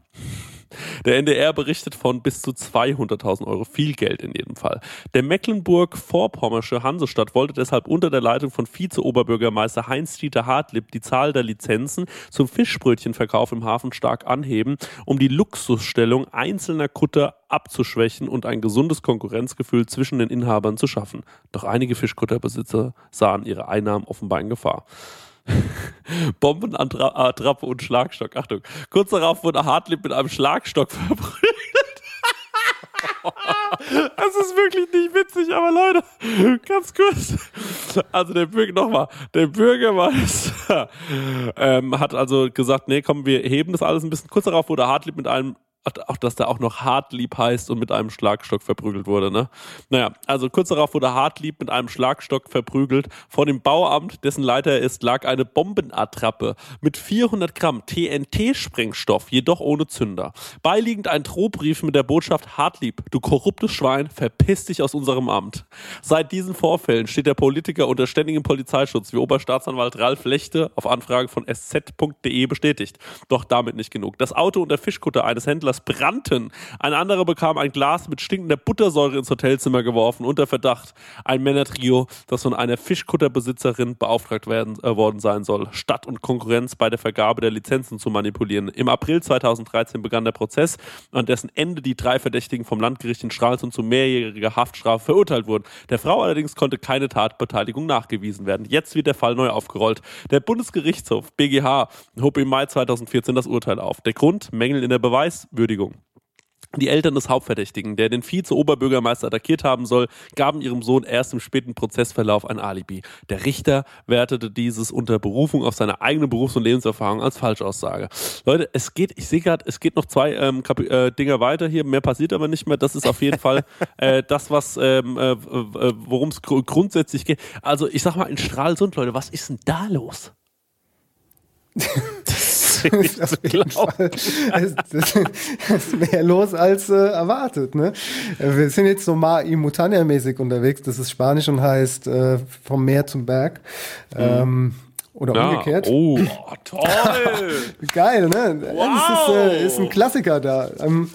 Der NDR berichtet von bis zu 200.000 Euro. Viel Geld in jedem Fall. Der Mecklenburg-Vorpommersche Hansestadt wollte deshalb unter der Leitung von Vize-Oberbürgermeister Heinz-Dieter Hartlieb die Zahl der Lizenzen zum Fischbrötchenverkauf im Hafen stark anheben, um die Luxusstellung einzelner Kutter abzuschwächen und ein gesundes Konkurrenzgefühl zwischen den Inhabern zu schaffen. Doch einige Fischkutterbesitzer sahen ihre Einnahmen offenbar in Gefahr. Bombenattrappe und Schlagstock. Achtung. Kurz darauf wurde Hartlieb mit einem Schlagstock verprügelt. Das ist wirklich nicht witzig, aber Leute, ganz kurz. Also der Bürger, nochmal, der Bürgermeister ähm, hat also gesagt, nee, komm, wir heben das alles ein bisschen. Kurz darauf wurde Hartlieb mit einem auch, dass der auch noch Hartlieb heißt und mit einem Schlagstock verprügelt wurde, ne? Naja, also kurz darauf wurde Hartlieb mit einem Schlagstock verprügelt. Vor dem Bauamt, dessen Leiter er ist, lag eine Bombenattrappe mit 400 Gramm TNT-Sprengstoff, jedoch ohne Zünder. Beiliegend ein Drohbrief mit der Botschaft Hartlieb, du korruptes Schwein, verpiss dich aus unserem Amt. Seit diesen Vorfällen steht der Politiker unter ständigem Polizeischutz, wie Oberstaatsanwalt Ralf Lechte auf Anfrage von sz.de bestätigt. Doch damit nicht genug. Das Auto und der Fischkutter eines Händlers brannten. Ein anderer bekam ein Glas mit stinkender Buttersäure ins Hotelzimmer geworfen, unter Verdacht. Ein Männertrio, das von einer Fischkutterbesitzerin beauftragt werden, äh, worden sein soll, Stadt und Konkurrenz bei der Vergabe der Lizenzen zu manipulieren. Im April 2013 begann der Prozess, an dessen Ende die drei Verdächtigen vom Landgericht in Stralsund zu mehrjähriger Haftstrafe verurteilt wurden. Der Frau allerdings konnte keine Tatbeteiligung nachgewiesen werden. Jetzt wird der Fall neu aufgerollt. Der Bundesgerichtshof BGH hob im Mai 2014 das Urteil auf. Der Grund? Mängel in der Beweiswürdigung. Die Eltern des Hauptverdächtigen, der den Vize-Oberbürgermeister attackiert haben soll, gaben ihrem Sohn erst im späten Prozessverlauf ein Alibi. Der Richter wertete dieses unter Berufung auf seine eigene Berufs- und Lebenserfahrung als Falschaussage. Leute, es geht, ich sehe gerade, es geht noch zwei ähm, äh, Dinger weiter hier, mehr passiert aber nicht mehr. Das ist auf jeden Fall äh, das, was ähm, äh, äh, worum es gr grundsätzlich geht. Also ich sag mal in Stralsund, Leute, was ist denn da los? Auf jeden Fall. Das, ist mehr los als äh, erwartet. Ne? Wir sind jetzt so Mai Mutania-mäßig unterwegs. Das ist Spanisch und heißt äh, vom Meer zum Berg. Ähm, oder Ja. umgekehrt. Oh, toll! Geil, ne? Das ist, äh, ist ein Klassiker da. Ähm,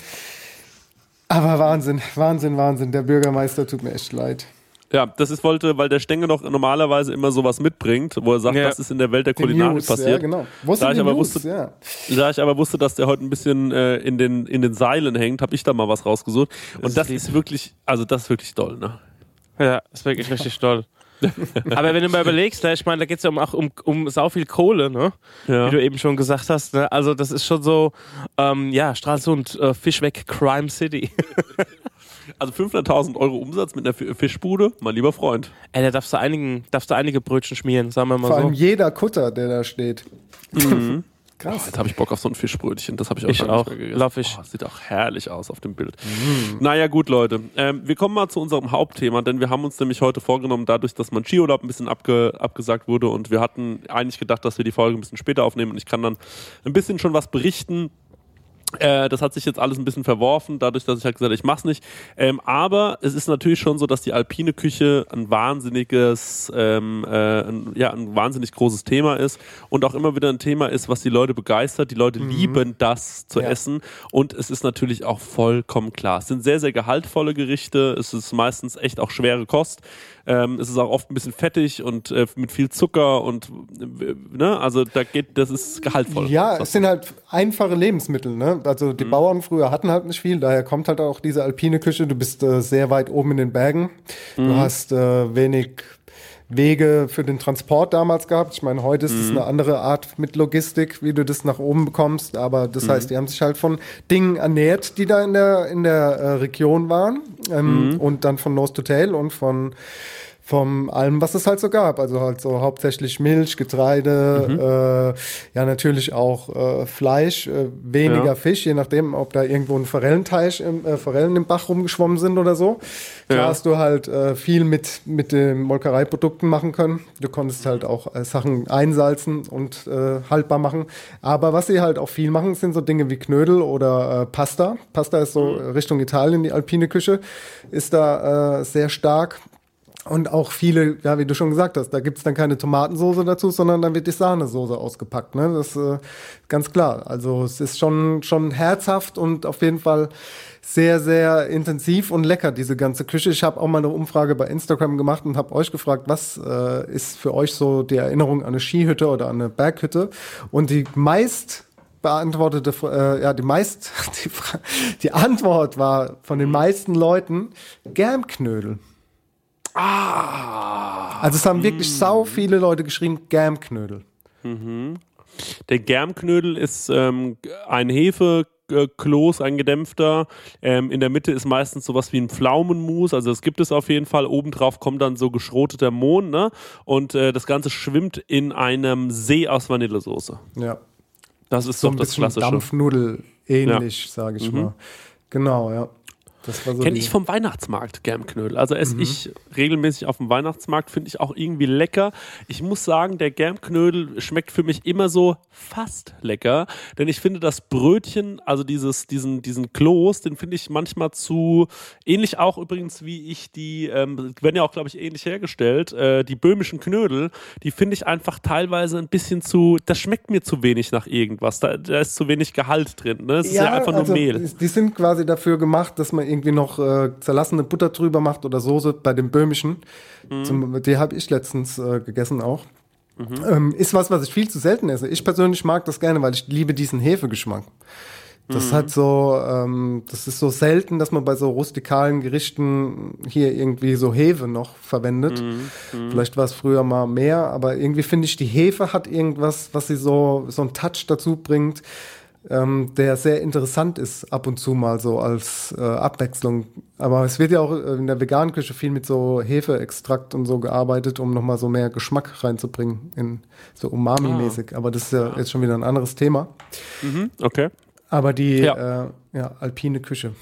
aber Wahnsinn, Wahnsinn, Wahnsinn. Der Bürgermeister tut mir echt leid. Ja, das ist wollte, weil der Stenge noch normalerweise immer sowas mitbringt, wo er sagt, Ja. was ist in der Welt der Kulinarik passiert. Ja, genau. Wo sind Da ich, aber News? wusste, ja. da ich aber wusste, dass der heute ein bisschen äh, in, den, in den Seilen hängt, habe ich da mal was rausgesucht. Und das ist wirklich, also das ist wirklich toll, ne? Ja, ist wirklich richtig toll. Aber wenn du mal überlegst, ne, ich meine, da geht es ja um, auch um, um sau viel Kohle, ne? Ja. Wie du eben schon gesagt hast. Ne? Also, das ist schon so, ähm, ja, Stralsund, äh, Fischweg, Crime City. Also 500.000 Euro Umsatz mit einer Fi- Fischbude, mein lieber Freund. Ey, da darfst du, einigen, darfst du einige Brötchen schmieren, sagen wir mal Vor so. allem jeder Kutter, der da steht. Oh, Krass. jetzt habe ich Bock auf so ein Fischbrötchen. Das habe ich auch Ich auch. gegessen. Lauf ich. Oh, sieht auch herrlich aus auf dem Bild. Naja, gut, Leute. Ähm, wir kommen mal zu unserem Hauptthema, denn wir haben uns nämlich heute vorgenommen, dadurch, dass mein Skiurlaub ein bisschen abge abgesagt wurde und wir hatten eigentlich gedacht, dass wir die Folge ein bisschen später aufnehmen und ich kann dann ein bisschen schon was berichten. Äh, das hat sich jetzt alles ein bisschen verworfen, dadurch, dass ich halt gesagt habe, ich mach's nicht. Ähm, aber es ist natürlich schon so, dass die alpine Küche ein wahnsinniges, ähm, äh, ein, ja, ein wahnsinnig großes Thema ist und auch immer wieder ein Thema ist, was die Leute begeistert. Die Leute lieben das zu Ja. essen und es ist natürlich auch vollkommen klar. Es sind sehr, sehr gehaltvolle Gerichte. Es ist meistens echt auch schwere Kost. Ähm, es ist auch oft ein bisschen fettig und äh, mit viel Zucker und äh, ne, also da geht, das ist gehaltvoll. Ja, es sind halt einfache Lebensmittel. Ne? Also die Bauern früher hatten halt nicht viel, daher kommt halt auch diese alpine Küche. Du bist äh, sehr weit oben in den Bergen. Du hast äh, wenig Wege für den Transport damals gehabt. Ich meine, heute ist es eine andere Art mit Logistik, wie du das nach oben bekommst. Aber das heißt, die haben sich halt von Dingen ernährt, die da in der, in der äh, Region waren. Ähm, Und dann von Nose to Tail und von vom allem, was es halt so gab. Also halt so hauptsächlich Milch, Getreide, äh, ja natürlich auch äh, Fleisch, äh, weniger Ja. Fisch, je nachdem, ob da irgendwo ein Forellenteich, im, äh, Forellen im Bach rumgeschwommen sind oder so. Klar Ja. hast du halt äh, viel mit, mit den Molkereiprodukten machen können. Du konntest halt auch äh, Sachen einsalzen und äh, haltbar machen. Aber was sie halt auch viel machen, sind so Dinge wie Knödel oder äh, Pasta. Pasta ist so äh, Richtung Italien, die alpine Küche ist da äh, sehr stark. Und auch viele, ja, wie du schon gesagt hast, da gibt's dann keine Tomatensoße dazu, sondern dann wird die Sahnesoße ausgepackt. Ne? Das ist äh, ganz klar. Also es ist schon, schon herzhaft und auf jeden Fall sehr, sehr intensiv und lecker, diese ganze Küche. Ich habe auch mal eine Umfrage bei Instagram gemacht und habe euch gefragt, was äh, ist für euch so die Erinnerung an eine Skihütte oder an eine Berghütte? Und die meist beantwortete, äh, ja, die meist, die, die Antwort war von den meisten Leuten Germknödel. Also es haben wirklich sau viele Leute geschrieben, Germknödel. Der Germknödel ist ähm, ein Hefekloß, ein gedämpfter. Ähm, in der Mitte ist meistens sowas wie ein Pflaumenmus, also das gibt es auf jeden Fall. Obendrauf kommt dann so geschroteter Mohn, ne? Und äh, das Ganze schwimmt in einem See aus Vanillesoße. Ja. Das ist So doch ein das bisschen Klassische. Dampfnudel ähnlich, sage ich Mhm. mal. Genau, ja. So Kenne ich vom Weihnachtsmarkt, Germknödel. Also esse Mhm. ich regelmäßig auf dem Weihnachtsmarkt, finde ich auch irgendwie lecker. Ich muss sagen, der Germknödel schmeckt für mich immer so fast lecker, denn ich finde das Brötchen, also dieses, diesen, diesen Kloß, den finde ich manchmal zu, ähnlich auch übrigens wie ich die, ähm, werden ja auch, glaube ich, ähnlich hergestellt, äh, die böhmischen Knödel, die finde ich einfach teilweise ein bisschen zu, das schmeckt mir zu wenig nach irgendwas. Da, da ist zu wenig Gehalt drin. Ne? Es ist ja einfach nur also, Mehl. Die, die sind quasi dafür gemacht, dass man irgendwie noch äh, zerlassene Butter drüber macht oder Soße bei dem böhmischen. Mhm. Zum, die habe ich letztens äh, gegessen auch. Ähm, ist was, was ich viel zu selten esse. Ich persönlich mag das gerne, weil ich liebe diesen Hefegeschmack. Das Mhm. hat so, ähm, das ist so selten, dass man bei so rustikalen Gerichten hier irgendwie so Hefe noch verwendet. Mhm. Vielleicht war es früher mal mehr, aber irgendwie finde ich, die Hefe hat irgendwas, was sie so, so einen Touch dazu bringt. Ähm, der sehr interessant ist, ab und zu mal so als äh, Abwechslung. Aber es wird ja auch äh, in der veganen Küche viel mit so Hefeextrakt und so gearbeitet, um nochmal so mehr Geschmack reinzubringen, in so Umami-mäßig. Aber das ist ja jetzt schon wieder ein anderes Thema. Mhm, okay. Aber die Ja. äh, ja, alpine Küche.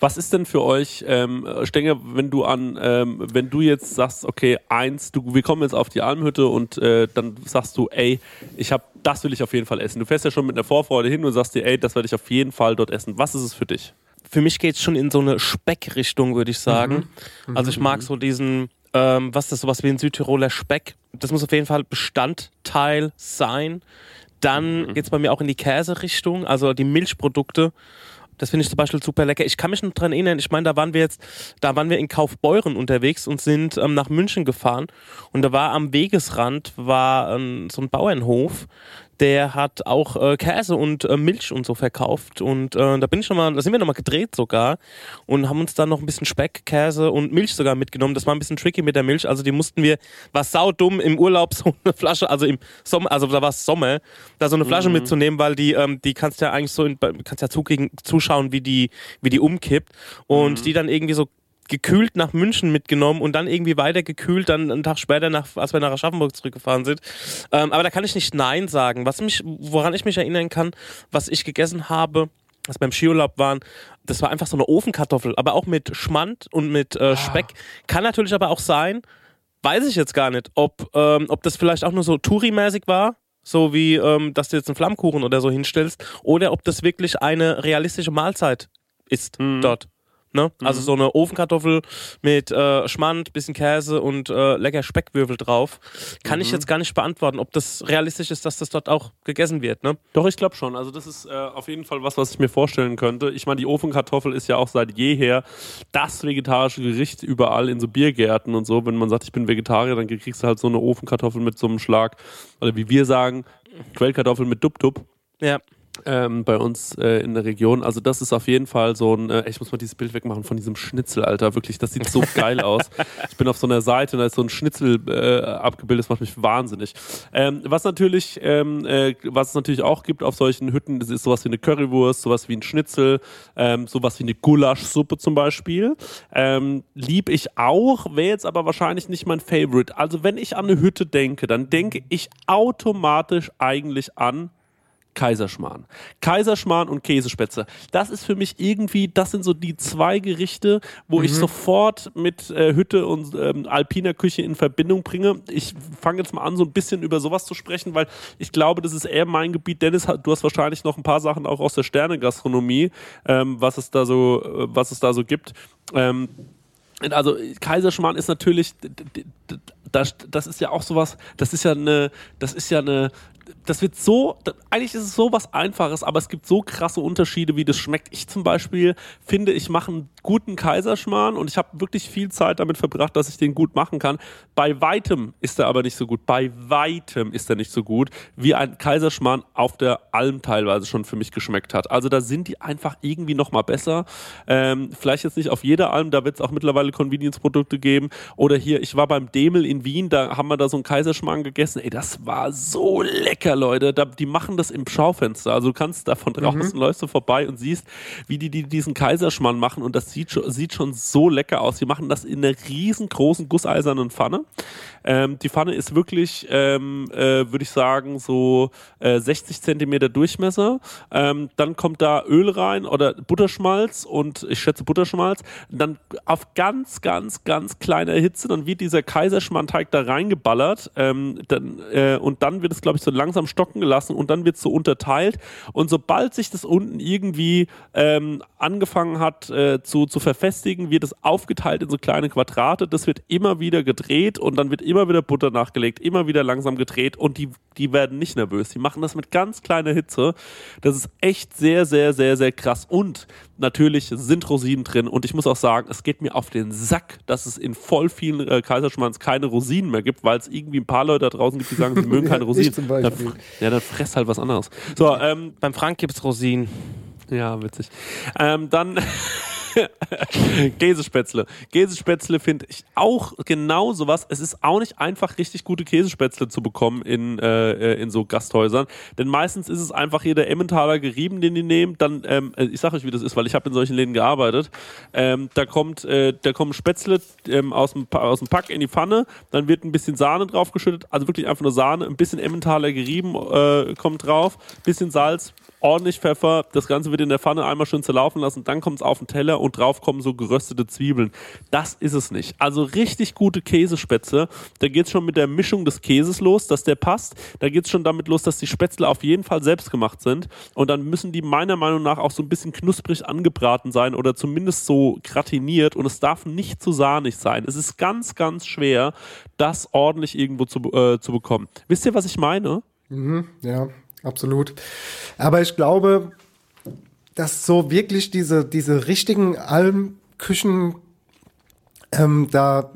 Was ist denn für euch, ähm, Stenger, wenn du an, ähm, wenn du jetzt sagst, okay, eins, du, wir kommen jetzt auf die Almhütte und äh, dann sagst du, ey, ich habe, das will ich auf jeden Fall essen. Du fährst ja schon mit einer Vorfreude hin und sagst dir, ey, das werde ich auf jeden Fall dort essen. Was ist es für dich? Für mich geht es schon in so eine Speckrichtung, würde ich sagen. Mhm. Also ich mag so diesen, ähm, was ist das, sowas wie ein Südtiroler Speck. Das muss auf jeden Fall Bestandteil sein. Dann Mhm. geht es bei mir auch in die Käserichtung, also die Milchprodukte. Das finde ich zum Beispiel super lecker. Ich kann mich noch dran erinnern, ich meine, da waren wir jetzt, da waren wir in Kaufbeuren unterwegs und sind ähm, nach München gefahren. Und da war am Wegesrand war ähm, so ein Bauernhof, der hat auch äh, Käse und äh, Milch und so verkauft. Und äh, da bin ich schon mal, da sind wir nochmal gedreht sogar und haben uns dann noch ein bisschen Speck, Käse und Milch sogar mitgenommen. Das war ein bisschen tricky mit der Milch. Also die mussten wir, war saudumm im Urlaub so eine Flasche, also im Sommer, also da war es Sommer, da so eine Flasche Mhm. mitzunehmen, weil die, ähm, die kannst ja eigentlich so, in, kannst ja zugegen, zuschauen, wie die, wie die umkippt. Und Mhm. die dann irgendwie so gekühlt nach München mitgenommen und dann irgendwie weiter gekühlt, dann einen Tag später, nach, als wir nach Aschaffenburg zurückgefahren sind. Ähm, aber da kann ich nicht Nein sagen. Was mich, woran ich mich erinnern kann, was ich gegessen habe, wir beim Skiurlaub waren, das war einfach so eine Ofenkartoffel, aber auch mit Schmand und mit äh, Speck. Kann natürlich aber auch sein, weiß ich jetzt gar nicht, ob, ähm, ob das vielleicht auch nur so Touri-mäßig war, so wie, ähm, dass du jetzt einen Flammkuchen oder so hinstellst, oder ob das wirklich eine realistische Mahlzeit ist dort. Ne? Also so eine Ofenkartoffel mit äh, Schmand, bisschen Käse und äh, lecker Speckwürfel drauf. Kann ich Mhm. jetzt gar nicht beantworten, ob das realistisch ist, dass das dort auch gegessen wird. Ne? Doch, ich glaube schon. Also das ist äh, auf jeden Fall was, was ich mir vorstellen könnte. Ich meine, die Ofenkartoffel ist ja auch seit jeher das vegetarische Gericht überall in so Biergärten und so. Wenn man sagt, ich bin Vegetarier, dann kriegst du halt so eine Ofenkartoffel mit so einem Schlag. Oder wie wir sagen, Quellkartoffel mit Dub-Dub. Ja. Ähm, bei uns äh, in der Region. Also das ist auf jeden Fall so ein, äh, ich muss mal dieses Bild wegmachen von diesem Schnitzel, Alter. Wirklich, das sieht so geil aus. Ich bin auf so einer Seite und da ist so ein Schnitzel äh, abgebildet, das macht mich wahnsinnig. Ähm, was natürlich, ähm, äh, was es natürlich auch gibt auf solchen Hütten, das ist sowas wie eine Currywurst, sowas wie ein Schnitzel, ähm, sowas wie eine Gulaschsuppe zum Beispiel. Ähm, lieb ich auch, wäre jetzt aber wahrscheinlich nicht mein Favorite. Also wenn ich an eine Hütte denke, dann denke ich automatisch eigentlich an Kaiserschmarrn. Kaiserschmarrn und Käsespätzle. Das ist für mich irgendwie, das sind so die zwei Gerichte, wo ich Mhm. sofort mit äh, Hütte und ähm, alpiner Küche in Verbindung bringe. Ich fange jetzt mal an, so ein bisschen über sowas zu sprechen, weil ich glaube, das ist eher mein Gebiet. Dennis, du hast wahrscheinlich noch ein paar Sachen auch aus der Sternegastronomie, ähm, was es da so, äh, was es da so gibt. Ähm, also Kaiserschmarrn ist natürlich, das, das ist ja auch sowas, das ist ja eine, das ist ja eine, das wird so, eigentlich ist es so was Einfaches, aber es gibt so krasse Unterschiede, wie das schmeckt. Ich zum Beispiel finde, ich mache einen guten Kaiserschmarrn und ich habe wirklich viel Zeit damit verbracht, dass ich den gut machen kann. Bei weitem ist er aber nicht so gut. Bei weitem ist er nicht so gut, wie ein Kaiserschmarrn auf der Alm teilweise schon für mich geschmeckt hat. Also da sind die einfach irgendwie noch mal besser. Ähm, vielleicht jetzt nicht auf jeder Alm, da wird es auch mittlerweile Convenience-Produkte geben. Oder hier, ich war beim Demel in Wien, da haben wir da so einen Kaiserschmarrn gegessen. Ey, das war so lecker, Leute. Da, die machen das im Schaufenster. Also du kannst da von draußen läufst du vorbei und siehst, wie die, die diesen Kaiserschmarrn machen und das sieht schon, sieht schon so lecker aus. Die machen das in einer riesengroßen gusseisernen Pfanne. Ähm, die Pfanne ist wirklich, ähm, äh, würde ich sagen, so äh, 60 Zentimeter Durchmesser. Ähm, dann kommt da Öl rein oder Butterschmalz und ich schätze Butterschmalz. Dann auf ganz, ganz, ganz kleiner Hitze, dann wird dieser Kaiserschmarrnteig da reingeballert ähm, dann, äh, und dann wird es, glaube ich, so langsam stocken gelassen und dann wird es so unterteilt. Und sobald sich das unten irgendwie ähm, angefangen hat äh, zu, zu verfestigen, wird es aufgeteilt in so kleine Quadrate. Das wird immer wieder gedreht und dann wird immer wieder Butter nachgelegt, immer wieder langsam gedreht und die, die werden nicht nervös. Die machen das mit ganz kleiner Hitze. Das ist echt sehr, sehr, sehr, sehr krass. Und natürlich sind Rosinen drin und ich muss auch sagen, es geht mir auf den Sack, dass es in voll vielen äh, Kaiserschmarrns keine Rosinen mehr gibt, weil es irgendwie ein paar Leute da draußen gibt, die sagen, sie mögen Ja, keine ich Rosinen. zum Dann, ja, dann fress halt was anderes. So, ähm, Beim Frank gibt's Rosinen. ja, witzig. Ähm, dann Käsespätzle. Käsespätzle finde ich auch genau sowas. Es ist auch nicht einfach, richtig gute Käsespätzle zu bekommen in, äh, in so Gasthäusern. Denn meistens ist es einfach hier der Emmentaler gerieben, den die nehmen. Dann, ähm, ich sage euch, wie das ist, weil ich habe in solchen Läden gearbeitet. Ähm, da kommt, äh, da kommen Spätzle ähm, aus, dem, aus dem Pack in die Pfanne. Dann wird ein bisschen Sahne draufgeschüttet. Also wirklich einfach nur Sahne. Ein bisschen Emmentaler gerieben äh, kommt drauf. Bisschen Salz, ordentlich Pfeffer, das Ganze wird in der Pfanne einmal schön zerlaufen lassen, dann kommt es auf den Teller und drauf kommen so geröstete Zwiebeln. Das ist es nicht. Also richtig gute Käsespätzle, da geht es schon mit der Mischung des Käses los, dass der passt. Da geht es schon damit los, dass die Spätzle auf jeden Fall selbst gemacht sind und dann müssen die meiner Meinung nach auch so ein bisschen knusprig angebraten sein oder zumindest so gratiniert und es darf nicht zu sahnig sein. Es ist ganz, ganz schwer, das ordentlich irgendwo zu, äh, zu bekommen. Wisst ihr, was ich meine? Mhm, ja, absolut. Aber ich glaube, dass so wirklich diese, diese richtigen Almküchen, ähm, da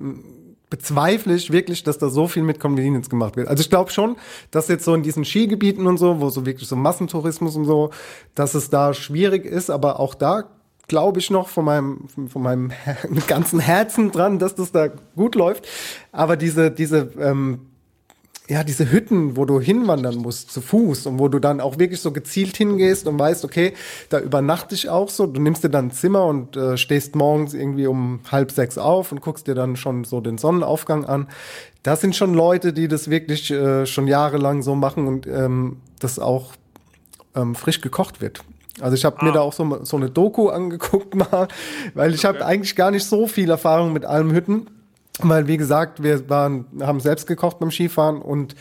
bezweifle ich wirklich, dass da so viel mit Convenience gemacht wird. Also ich glaube schon, dass jetzt so in diesen Skigebieten und so, wo so wirklich so Massentourismus und so, dass es da schwierig ist, aber auch da glaube ich noch von meinem, von meinem ganzen Herzen dran, dass das da gut läuft. Aber diese, diese ähm, ja, diese Hütten, wo du hinwandern musst, zu Fuß und wo du dann auch wirklich so gezielt hingehst und weißt, okay, da übernachte ich auch so. Du nimmst dir dann ein Zimmer und äh, stehst morgens irgendwie um halb sechs auf und guckst dir dann schon so den Sonnenaufgang an. Das sind schon Leute, die das wirklich äh, schon jahrelang so machen und ähm, das auch ähm, frisch gekocht wird. Also ich habe ah. mir da auch so, so eine Doku angeguckt mal, weil ich okay. habe eigentlich gar nicht so viel Erfahrung mit Almhütten weil, wie gesagt, wir waren, haben selbst gekocht beim Skifahren und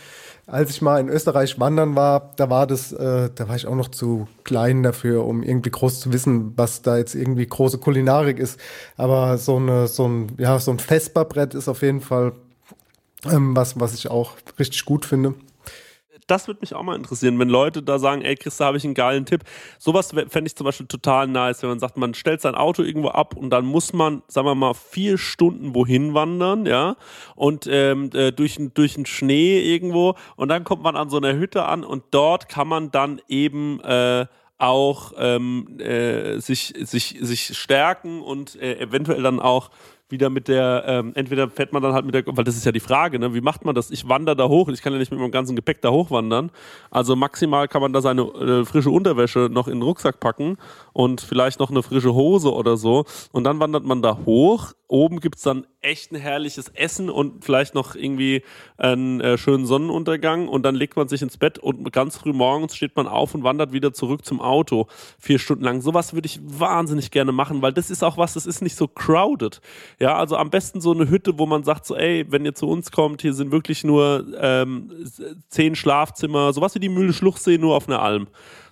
als ich mal in Österreich wandern war, da war das, äh, da war ich auch noch zu klein dafür, um irgendwie groß zu wissen, was da jetzt irgendwie große Kulinarik ist. Aber so eine, so ein, ja, so ein Vesperbrett ist auf jeden Fall ähm, was, was ich auch richtig gut finde das würde mich auch mal interessieren, wenn Leute da sagen, ey Chris, da habe ich einen geilen Tipp. Sowas fände ich zum Beispiel total nice, wenn man sagt, man stellt sein Auto irgendwo ab und dann muss man, sagen wir mal, vier Stunden wohin wandern, ja, und ähm, äh, durch, durch den Schnee irgendwo und dann kommt man an so einer Hütte an und dort kann man dann eben äh, auch ähm, äh, sich, sich, sich stärken und äh, eventuell dann auch wieder mit der, ähm, entweder fährt man dann halt mit der, weil das ist ja die Frage, ne? wie macht man das? Ich wandere da hoch, ich kann ja nicht mit meinem ganzen Gepäck da hochwandern. Also maximal kann man da seine äh, frische Unterwäsche noch in den Rucksack packen und vielleicht noch eine frische Hose oder so. Und dann wandert man da hoch. Oben gibt's dann echt ein herrliches Essen und vielleicht noch irgendwie einen äh, schönen Sonnenuntergang. Und dann legt man sich ins Bett und ganz früh morgens steht man auf und wandert wieder zurück zum Auto. Vier Stunden lang. Sowas würde ich wahnsinnig gerne machen, weil das ist auch was, das ist nicht so crowded. Ja, also am besten so eine Hütte, wo man sagt so, ey, wenn ihr zu uns kommt, hier sind wirklich nur ähm, zehn Schlafzimmer, sowas wie die Mühle Schluchsee, nur auf einer Alm.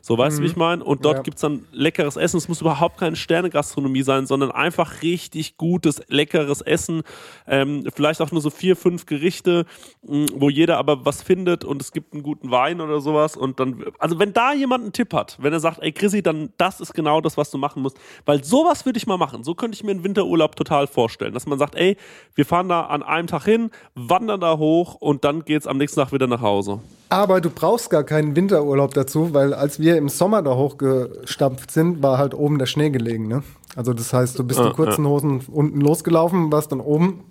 So, weißt du, mhm. wie ich meine? Und dort ja. gibt es dann leckeres Essen. Es muss überhaupt keine Sterne-Gastronomie sein, sondern einfach richtig gutes, leckeres Essen. Ähm, vielleicht auch nur so vier, fünf Gerichte, mh, wo jeder aber was findet und es gibt einen guten Wein oder sowas. Und dann, also wenn da jemand einen Tipp hat, wenn er sagt, ey Chrissy, dann das ist genau das, was du machen musst. Weil sowas würde ich mal machen. So könnte ich mir einen Winterurlaub total vorstellen. Dass man sagt, ey, wir fahren da an einem Tag hin, wandern da hoch und dann geht es am nächsten Tag wieder nach Hause. Aber du brauchst gar keinen Winterurlaub dazu, weil als wir im Sommer da hochgestampft sind, war halt oben der Schnee gelegen. Ne? Also das heißt, du bist in kurzen Hosen unten losgelaufen, warst dann oben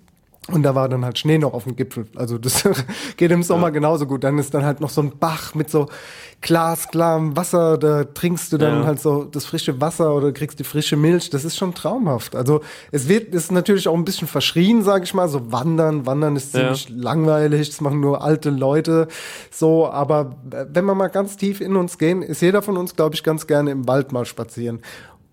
und da war dann halt Schnee noch auf dem Gipfel. Also das geht im Sommer ja. genauso gut. Dann ist dann halt noch so ein Bach mit so glasklarem Wasser. Da trinkst du dann ja. halt so das frische Wasser oder kriegst die frische Milch. Das ist schon traumhaft. Also es wird, ist natürlich auch ein bisschen verschrien, sage ich mal. So wandern, wandern ist ziemlich ja. langweilig. Das machen nur alte Leute. So, aber wenn wir mal ganz tief in uns gehen, ist jeder von uns, glaube ich, ganz gerne im Wald mal spazieren.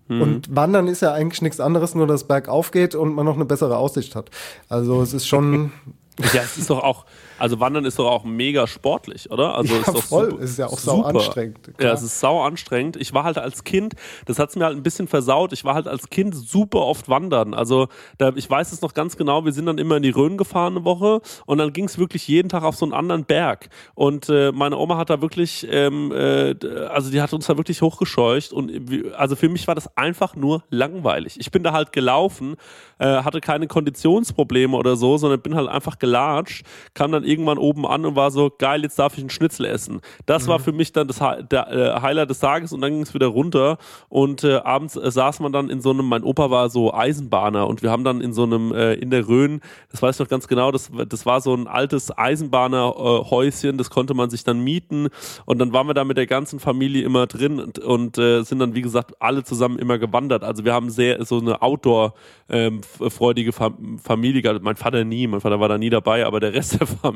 Mhm. Und Wandern ist ja eigentlich nichts anderes, nur dass bergauf geht und man noch eine bessere Aussicht hat. Also es ist schon. ja, es ist doch auch, also Wandern ist doch auch mega sportlich, oder? Also ja, ist doch voll. Super, ist ja auch sau anstrengend. Klar. Ja, es ist sau anstrengend. Ich war halt als Kind, das hat es mir halt ein bisschen versaut, ich war halt als Kind super oft wandern. Also da, ich weiß es noch ganz genau, wir sind dann immer in die Rhön gefahren eine Woche und dann ging es wirklich jeden Tag auf so einen anderen Berg. Und äh, meine Oma hat da wirklich, ähm, äh, also die hat uns da wirklich hochgescheucht und also für mich war das einfach nur langweilig. Ich bin da halt gelaufen, äh, hatte keine Konditionsprobleme oder so, sondern bin halt einfach gelatscht, kam dann irgendwann oben an und war so, geil, jetzt darf ich einen Schnitzel essen. Das war für mich dann das der, äh, Highlight des Tages und dann ging es wieder runter und äh, abends äh, saß man dann in so einem, mein Opa war so Eisenbahner und wir haben dann in so einem, äh, in der Rhön, das weiß ich noch ganz genau, das, das war so ein altes Eisenbahnerhäuschen, das konnte man sich dann mieten und dann waren wir da mit der ganzen Familie immer drin und, und äh, sind dann, wie gesagt, alle zusammen immer gewandert. Also wir haben sehr so eine Outdoor-freudige Fam Familie gehabt. Mein Vater nie, mein Vater war da nie dabei, aber der Rest der Familie.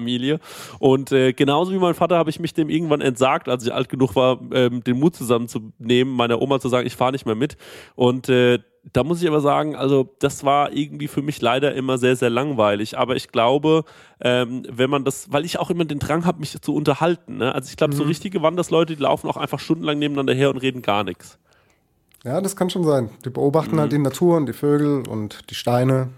Und äh, genauso wie mein Vater habe ich mich dem irgendwann entsagt, als ich alt genug war, ähm, den Mut zusammenzunehmen, meiner Oma zu sagen, ich fahre nicht mehr mit. Und äh, da muss ich aber sagen, also das war irgendwie für mich leider immer sehr, sehr langweilig. Aber ich glaube, ähm, wenn man das, weil ich auch immer den Drang habe, mich zu unterhalten. Ne? Also ich glaube, so Mhm. richtige Wandersleute, die laufen auch einfach stundenlang nebeneinander her und reden gar nichts. Ja, das kann schon sein. Die beobachten Mhm. halt die Natur und die Vögel und die Steine.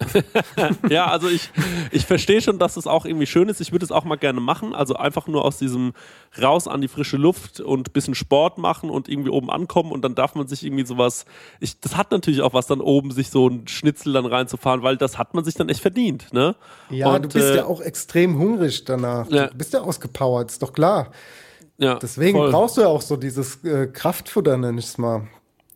ja, also ich, ich verstehe schon, dass es auch irgendwie schön ist. Ich würde es auch mal gerne machen. Also einfach nur aus diesem raus an die frische Luft und bisschen Sport machen und irgendwie oben ankommen und dann darf man sich irgendwie sowas. Ich, das hat natürlich auch was, dann oben sich so ein Schnitzel dann reinzufahren, weil das hat man sich dann echt verdient. Ne? Ja, und, du bist äh, ja auch extrem hungrig danach. Ja. Du bist ja ausgepowert, ist doch klar. Ja, Deswegen voll. brauchst du ja auch so dieses äh, Kraftfutter, nenn ich es mal.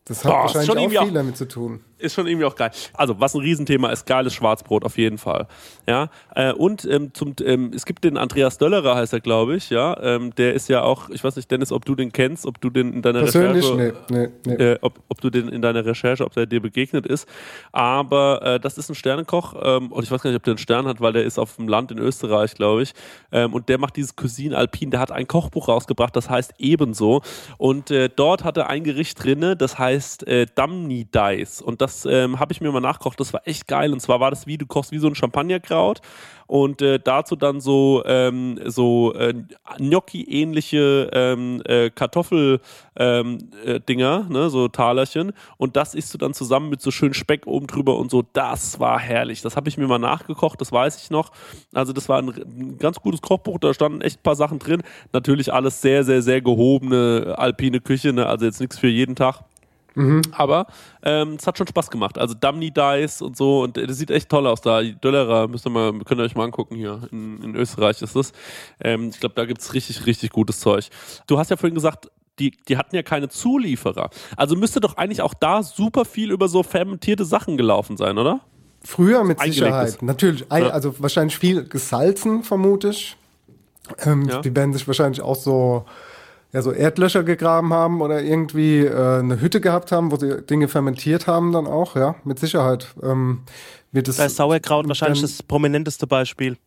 Das hat Boah, wahrscheinlich auch- viel damit zu tun. Ist schon irgendwie auch geil. Also, was ein Riesenthema ist, geiles Schwarzbrot auf jeden Fall. Ja, äh, und ähm, zum, ähm, es gibt den Andreas Döllerer, heißt er, glaube ich, ja. Ähm, der ist ja auch, ich weiß nicht, Dennis, ob du den kennst, ob du den in deiner Persönlich? Recherche. Nee, nee, nee. Äh, ob, ob du den in deiner Recherche, ob der dir begegnet ist. Aber äh, das ist ein Sternekoch ähm, und ich weiß gar nicht, ob der einen Stern hat, weil der ist auf dem Land in Österreich, glaube ich. Ähm, und der macht dieses Cuisine Alpin. Der hat ein Kochbuch rausgebracht, das heißt ebenso. Und äh, dort hat er ein Gericht drinne, das heißt äh, Damni Dice. Und das ähm, habe ich mir mal nachgekocht. Das war echt geil. Und zwar war das wie, du kochst wie so ein Champagnerkraut und äh, dazu dann so, ähm, so äh, Gnocchi-ähnliche ähm, äh, Kartoffel ähm, äh, ne, so Talerchen und das isst du dann zusammen mit so schön Speck oben drüber und so, das war herrlich. Das habe ich mir mal nachgekocht, das weiß ich noch. Also das war ein, ein ganz gutes Kochbuch, da standen echt ein paar Sachen drin. Natürlich alles sehr, sehr, sehr gehobene alpine Küche, ne, also jetzt nichts für jeden Tag. Aber ähm, es hat schon Spaß gemacht. Also Damni Dice und so und äh, das sieht echt toll aus da. Döllerer, müsst ihr mal, könnt ihr euch mal angucken hier. In, in Österreich ist das. Ähm, ich glaube, da gibt's richtig, richtig gutes Zeug. Du hast ja vorhin gesagt, die, die hatten ja keine Zulieferer. Also müsste doch eigentlich auch da super viel über so fermentierte Sachen gelaufen sein, oder? Früher mit. Sicherheit. Natürlich, Ja. also wahrscheinlich viel gesalzen, vermute ich. Ähm, Ja. Die werden sich wahrscheinlich auch so, ja, so Erdlöcher gegraben haben oder irgendwie äh, eine Hütte gehabt haben, wo sie Dinge fermentiert haben dann auch, ja, mit Sicherheit. Ähm, wird es ist Sauerkraut wahrscheinlich dann- das prominenteste Beispiel.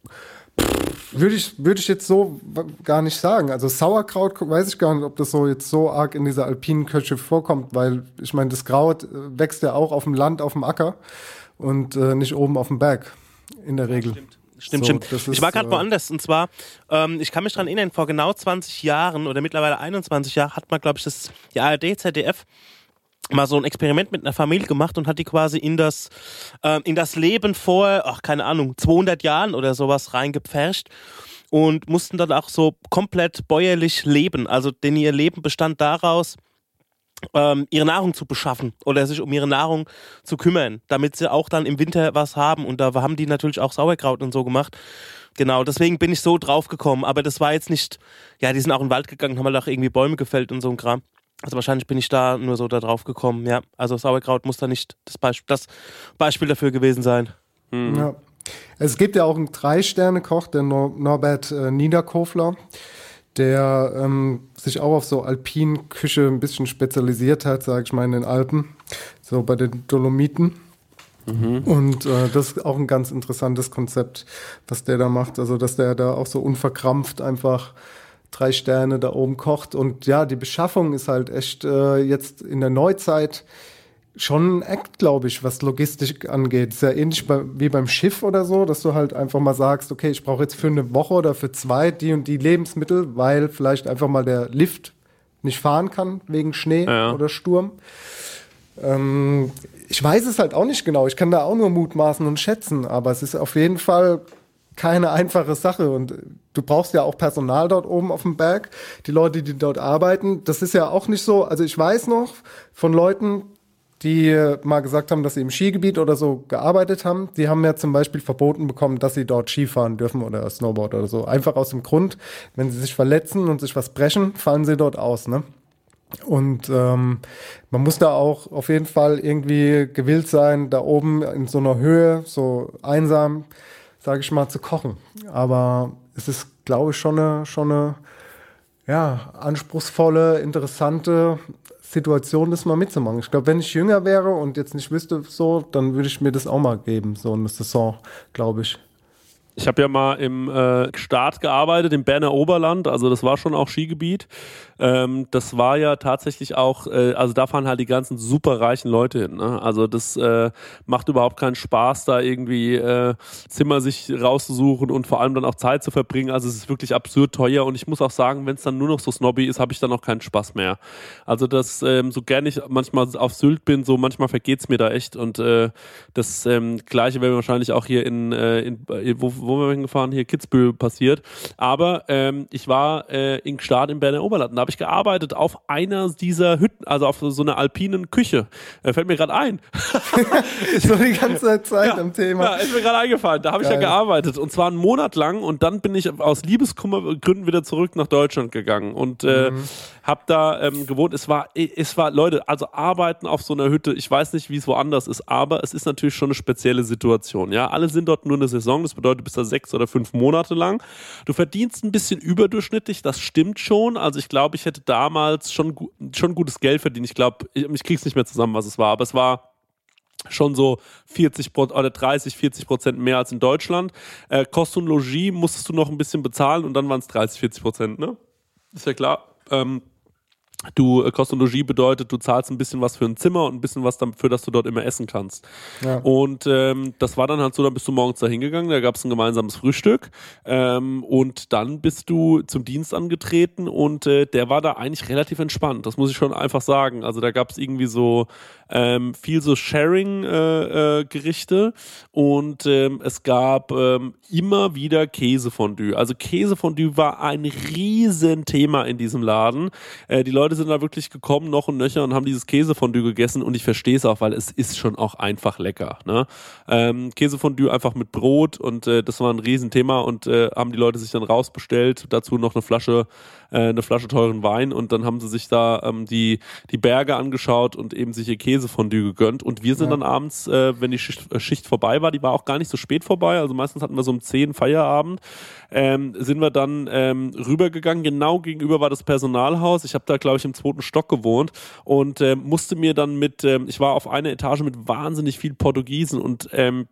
Würde ich, würde ich jetzt so gar nicht sagen. Also Sauerkraut weiß ich gar nicht, ob das so jetzt so arg in dieser alpinen Küche vorkommt, weil ich meine, das Kraut äh, wächst ja auch auf dem Land, auf dem Acker und äh, nicht oben auf dem Berg in der Regel. Stimmt, So, stimmt. ich war gerade äh, woanders. Und zwar, ähm, ich kann mich daran erinnern, vor genau 20 Jahren oder mittlerweile 21 Jahren hat man, glaube ich, das die ARD, ZDF mal so ein Experiment mit einer Familie gemacht und hat die quasi in das, ähm, in das Leben vor, ach, keine Ahnung, 200 Jahren oder sowas reingepfercht und mussten dann auch so komplett bäuerlich leben. Also, denn ihr Leben bestand daraus, ähm, ihre Nahrung zu beschaffen oder sich um ihre Nahrung zu kümmern, damit sie auch dann im Winter was haben. Und da haben die natürlich auch Sauerkraut und so gemacht. Genau, deswegen bin ich so drauf gekommen. Aber das war jetzt nicht, ja, die sind auch in den Wald gegangen, haben halt auch irgendwie Bäume gefällt und so ein Kram. Also wahrscheinlich bin ich da nur so da drauf gekommen. Ja, also Sauerkraut muss da nicht das Beispiel, das Beispiel dafür gewesen sein. Ja. Es gibt ja auch einen Drei-Sterne-Koch, der Nor Norbert äh, Niederkofler, der ähm, sich auch auf so Alpinküche ein bisschen spezialisiert hat, sage ich mal, in den Alpen, so bei den Dolomiten. Und äh, das ist auch ein ganz interessantes Konzept, was der da macht. Also, dass der da auch so unverkrampft einfach drei Sterne da oben kocht. Und ja, die Beschaffung ist halt echt äh, jetzt in der Neuzeit schon ein Act, glaube ich, was Logistik angeht. Ist ja ähnlich wie beim Schiff oder so, dass du halt einfach mal sagst, okay, ich brauche jetzt für eine Woche oder für zwei die und die Lebensmittel, weil vielleicht einfach mal der Lift nicht fahren kann wegen Schnee Ja. oder Sturm. Ähm, ich weiß es halt auch nicht genau. Ich kann da auch nur mutmaßen und schätzen, aber es ist auf jeden Fall keine einfache Sache und du brauchst ja auch Personal dort oben auf dem Berg, die Leute, die dort arbeiten. Das ist ja auch nicht so, also ich weiß noch von Leuten, die äh, mal gesagt haben, dass sie im Skigebiet oder so gearbeitet haben, die haben ja zum Beispiel verboten bekommen, dass sie dort Skifahren dürfen oder Snowboard oder so. Einfach aus dem Grund, wenn sie sich verletzen und sich was brechen, fallen sie dort aus, ne? Und ähm, man muss da auch auf jeden Fall irgendwie gewillt sein, da oben in so einer Höhe, so einsam, sage ich mal, zu kochen. Aber es ist, glaube ich, schon eine, schon eine ja, anspruchsvolle, interessante Situation, das mal mitzumachen. Ich glaube, wenn ich jünger wäre und jetzt nicht wüsste so, dann würde ich mir das auch mal geben, so eine Saison, glaube ich. Ich habe ja mal im äh, Staat gearbeitet, im Berner Oberland, also das war schon auch Skigebiet. Ähm, das war ja tatsächlich auch, äh, also da fahren halt die ganzen super reichen Leute hin. Ne? Also das äh, macht überhaupt keinen Spaß, da irgendwie äh, Zimmer sich rauszusuchen und vor allem dann auch Zeit zu verbringen. Also es ist wirklich absurd teuer und ich muss auch sagen, wenn es dann nur noch so snobby ist, habe ich dann auch keinen Spaß mehr. Also das, ähm, so gerne ich manchmal auf Sylt bin, so manchmal vergeht es mir da echt und äh, das ähm, Gleiche wäre wahrscheinlich auch hier in, äh, in wo, wo wir hingefahren, hier Kitzbühel passiert. Aber ähm, ich war äh, in Start im Berner Oberland habe ich gearbeitet auf einer dieser Hütten, also auf so einer alpinen Küche. Äh, fällt mir gerade ein. war die ganze Zeit ja, am Thema. Ja, ist mir gerade eingefallen. Da habe ich ja gearbeitet und zwar einen Monat lang und dann bin ich aus Liebeskummergründen wieder zurück nach Deutschland gegangen und äh, mhm. habe da ähm, gewohnt. Es war, es war, Leute, also arbeiten auf so einer Hütte, ich weiß nicht, wie es woanders ist, aber es ist natürlich schon eine spezielle Situation. Ja, alle sind dort nur eine Saison, das bedeutet, du bist da sechs oder fünf Monate lang. Du verdienst ein bisschen überdurchschnittlich, das stimmt schon. Also ich glaube, ich hätte damals schon, schon gutes Geld verdient. Ich glaube, ich, ich krieg's nicht mehr zusammen, was es war, aber es war schon so 40 oder 30, 40 Prozent mehr als in Deutschland. Äh, Kost und Logis musstest du noch ein bisschen bezahlen und dann waren es 30, 40 Prozent, ne? Ist ja klar. Ähm, Du, äh, Kost und Logis bedeutet, du zahlst ein bisschen was für ein Zimmer und ein bisschen was dafür, dass du dort immer essen kannst. Ja. Und ähm, das war dann halt so, dann bist du morgens da hingegangen, da gab es ein gemeinsames Frühstück ähm, und dann bist du zum Dienst angetreten und äh, der war da eigentlich relativ entspannt, das muss ich schon einfach sagen. Also da gab es irgendwie so ähm, viel so Sharing-Gerichte äh, äh, und ähm, es gab ähm, immer wieder Käsefondue. Also Käsefondue war ein Riesenthema in diesem Laden. Äh, die Leute sind da wirklich gekommen, noch und nöcher, und haben dieses Käsefondue gegessen und ich verstehe es auch, weil es ist schon auch einfach lecker. Ne? Ähm, Käsefondue einfach mit Brot und äh, das war ein Riesenthema und äh, haben die Leute sich dann rausbestellt. Dazu noch eine Flasche äh, eine Flasche teuren Wein und dann haben sie sich da ähm, die, die Berge angeschaut und eben sich ihr Käsefondue gegönnt. Und wir sind ja. dann abends, äh, wenn die Schicht, äh, Schicht vorbei war, die war auch gar nicht so spät vorbei, also meistens hatten wir so um 10 Feierabend, ähm, sind wir dann ähm, rübergegangen. Genau gegenüber war das Personalhaus. Ich habe da, glaube ich, im zweiten Stock gewohnt und äh, musste mir dann mit, äh, ich war auf einer Etage mit wahnsinnig viel Portugiesen und ähm,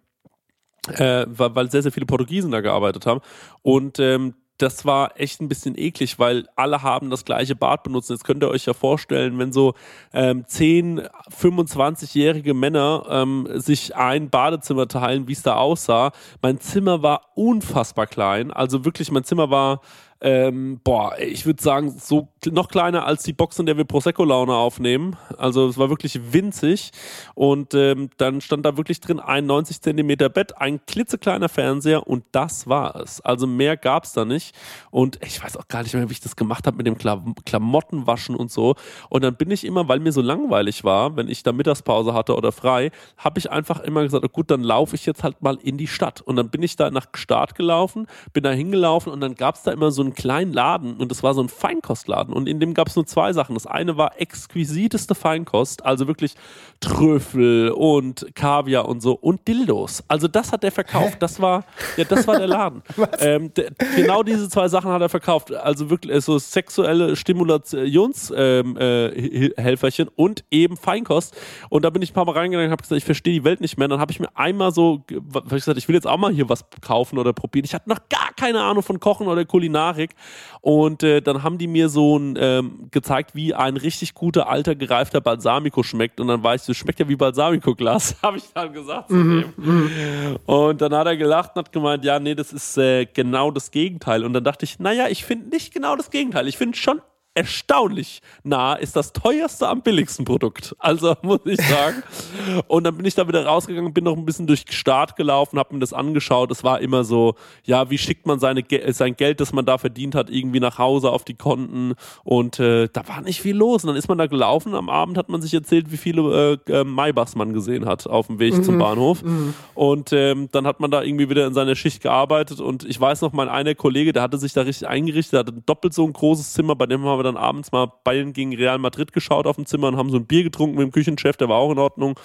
äh, weil sehr, sehr viele Portugiesen da gearbeitet haben. Und ähm, das war echt ein bisschen eklig, weil alle haben das gleiche Bad benutzt. Jetzt könnt ihr euch ja vorstellen, wenn so ähm, 10, 25-jährige Männer ähm, sich ein Badezimmer teilen, wie es da aussah. Mein Zimmer war unfassbar klein. Also wirklich, mein Zimmer war ähm, boah, ich würde sagen, so noch kleiner als die Box, in der wir Prosecco-Laune aufnehmen. Also es war wirklich winzig. Und ähm, dann stand da wirklich drin ein 90 Zentimeter Bett, ein klitzekleiner Fernseher und das war es. Also mehr gab es da nicht. Und ich weiß auch gar nicht mehr, wie ich das gemacht habe mit dem Klam Klamottenwaschen und so. Und dann bin ich immer, weil mir so langweilig war, wenn ich da Mittagspause hatte oder frei, habe ich einfach immer gesagt, oh gut, dann laufe ich jetzt halt mal in die Stadt. Und dann bin ich da nach Start gelaufen, bin da hingelaufen und dann gab es da immer so ein kleinen Laden und das war so ein Feinkostladen und in dem gab es nur zwei Sachen. Das eine war exquisiteste Feinkost, also wirklich Trüffel und Kaviar und so und Dildos. Also das hat der verkauft. Hä? Das war, ja, das war der Laden. ähm, der, genau diese zwei Sachen hat er verkauft. Also wirklich so sexuelle Stimulationshelferchen ähm, äh, und eben Feinkost. Und da bin ich ein paar Mal reingegangen und habe gesagt, ich verstehe die Welt nicht mehr. Und dann habe ich mir einmal so, ich gesagt, ich will jetzt auch mal hier was kaufen oder probieren. Ich hatte noch gar keine Ahnung von Kochen oder Kulinarik Thematik. Und äh, dann haben die mir so ein, ähm, gezeigt, wie ein richtig guter, alter, gereifter Balsamico schmeckt. Und dann weißt du, schmeckt ja wie Balsamico-Glas, habe ich dann gesagt zu mhm, dem. Mhm. Und dann hat er gelacht und hat gemeint, ja, nee, das ist äh, genau das Gegenteil. Und dann dachte ich, naja, ich finde nicht genau das Gegenteil. Ich finde schon erstaunlich nah, ist das teuerste am billigsten Produkt. Also muss ich sagen. Und dann bin ich da wieder rausgegangen, bin noch ein bisschen durch den Start gelaufen, habe mir das angeschaut. Es war immer so, ja, wie schickt man seine, sein Geld, das man da verdient hat, irgendwie nach Hause auf die Konten. Und äh, da war nicht viel los. Und dann ist man da gelaufen. Am Abend hat man sich erzählt, wie viele äh, äh Maybachs man gesehen hat auf dem Weg mhm. zum Bahnhof. Mhm. Und ähm, dann hat man da irgendwie wieder in seiner Schicht gearbeitet. Und ich weiß noch, mein einer Kollege, der hatte sich da richtig eingerichtet, der hatte doppelt so ein großes Zimmer, bei dem haben wir dann abends mal Bayern gegen Real Madrid geschaut auf dem Zimmer und haben so ein Bier getrunken mit dem Küchenchef, der war auch in Ordnung.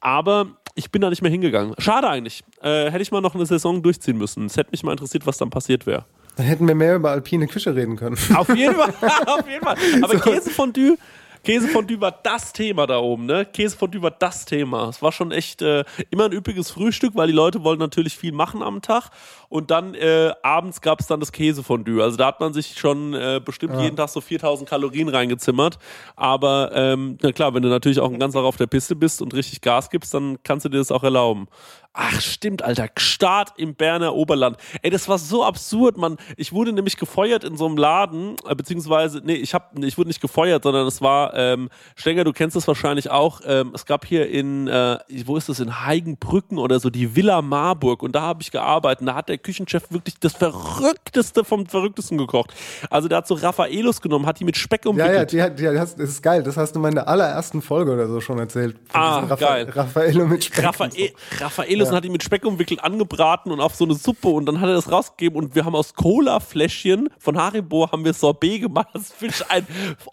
Aber ich bin da nicht mehr hingegangen. Schade eigentlich. Äh, hätte ich mal noch eine Saison durchziehen müssen. Es hätte mich mal interessiert, was dann passiert wäre. Dann hätten wir mehr über alpine Küche reden können. Auf jeden Fall, auf jeden Fall. Aber so. Käsefondue Käsefondue war das Thema da oben, ne? Käsefondue war das Thema. Es war schon echt äh, immer ein üppiges Frühstück, weil die Leute wollten natürlich viel machen am Tag. Und dann äh, abends gab es dann das Käsefondue. Also da hat man sich schon äh, bestimmt ja. jeden Tag so 4000 Kalorien reingezimmert. Aber ähm, na klar, wenn du natürlich auch ein ganzer auf der Piste bist und richtig Gas gibst, dann kannst du dir das auch erlauben. Ach, stimmt, Alter. Start im Berner Oberland. Ey, das war so absurd, Mann. Ich wurde nämlich gefeuert in so einem Laden, äh, beziehungsweise, nee, ich hab, ich wurde nicht gefeuert, sondern es war, ähm, Stenger, du kennst das wahrscheinlich auch. Ähm, es gab hier in, äh, wo ist das, in Heigenbrücken oder so, die Villa Marburg. Und da habe ich gearbeitet. Und da hat der Küchenchef wirklich das Verrückteste vom Verrücktesten gekocht. Also der hat so Raffaelos genommen, hat die mit Speck umwickelt. Ja, ja, die, die, das ist geil. Das hast du mal in der allerersten Folge oder so schon erzählt. Ah, Raffa geil. Raffaello mit Speck. Raffa so. Raffaello Penis ja. hat ihn mit Speck umwickelt angebraten und auf so eine Suppe und dann hat er das rausgegeben und wir haben aus Cola-Fläschchen von Haribo haben wir Sorbet gemacht. Das ist ein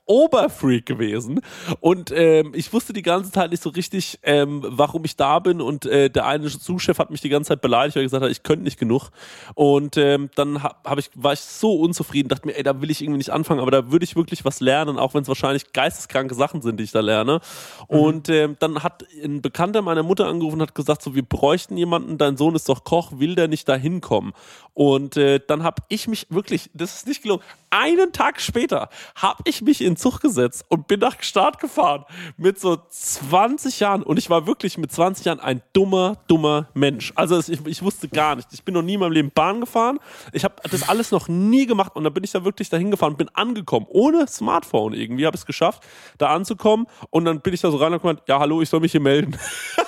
Oberfreak gewesen und ähm, ich wusste die ganze Zeit nicht so richtig, ähm, warum ich da bin und äh, der eine Zuschef hat mich die ganze Zeit beleidigt, weil er gesagt hat, ich könnte nicht genug und ähm, dann hab, hab ich, war ich so unzufrieden, dachte mir, ey, da will ich irgendwie nicht anfangen, aber da würde ich wirklich was lernen, auch wenn es wahrscheinlich geisteskranke Sachen sind, die ich da lerne. Mhm. Und ähm, dann hat ein Bekannter meiner Mutter angerufen und hat gesagt, so, wir bräuchten jemanden, dein Sohn ist doch Koch, will der nicht da hinkommen? Und äh, dann habe ich mich wirklich, das ist nicht gelungen, einen Tag später habe ich mich in Zug gesetzt und bin nach Start gefahren mit so 20 Jahren und ich war wirklich mit 20 Jahren ein dummer, dummer Mensch. Also ich, ich wusste gar nicht. Ich bin noch nie in meinem Leben Bahn gefahren. Ich habe das alles noch nie gemacht und dann bin ich da wirklich dahin gefahren bin angekommen. Ohne Smartphone irgendwie habe es geschafft, da anzukommen und dann bin ich da so rein und gemeint, ja hallo, ich soll mich hier melden.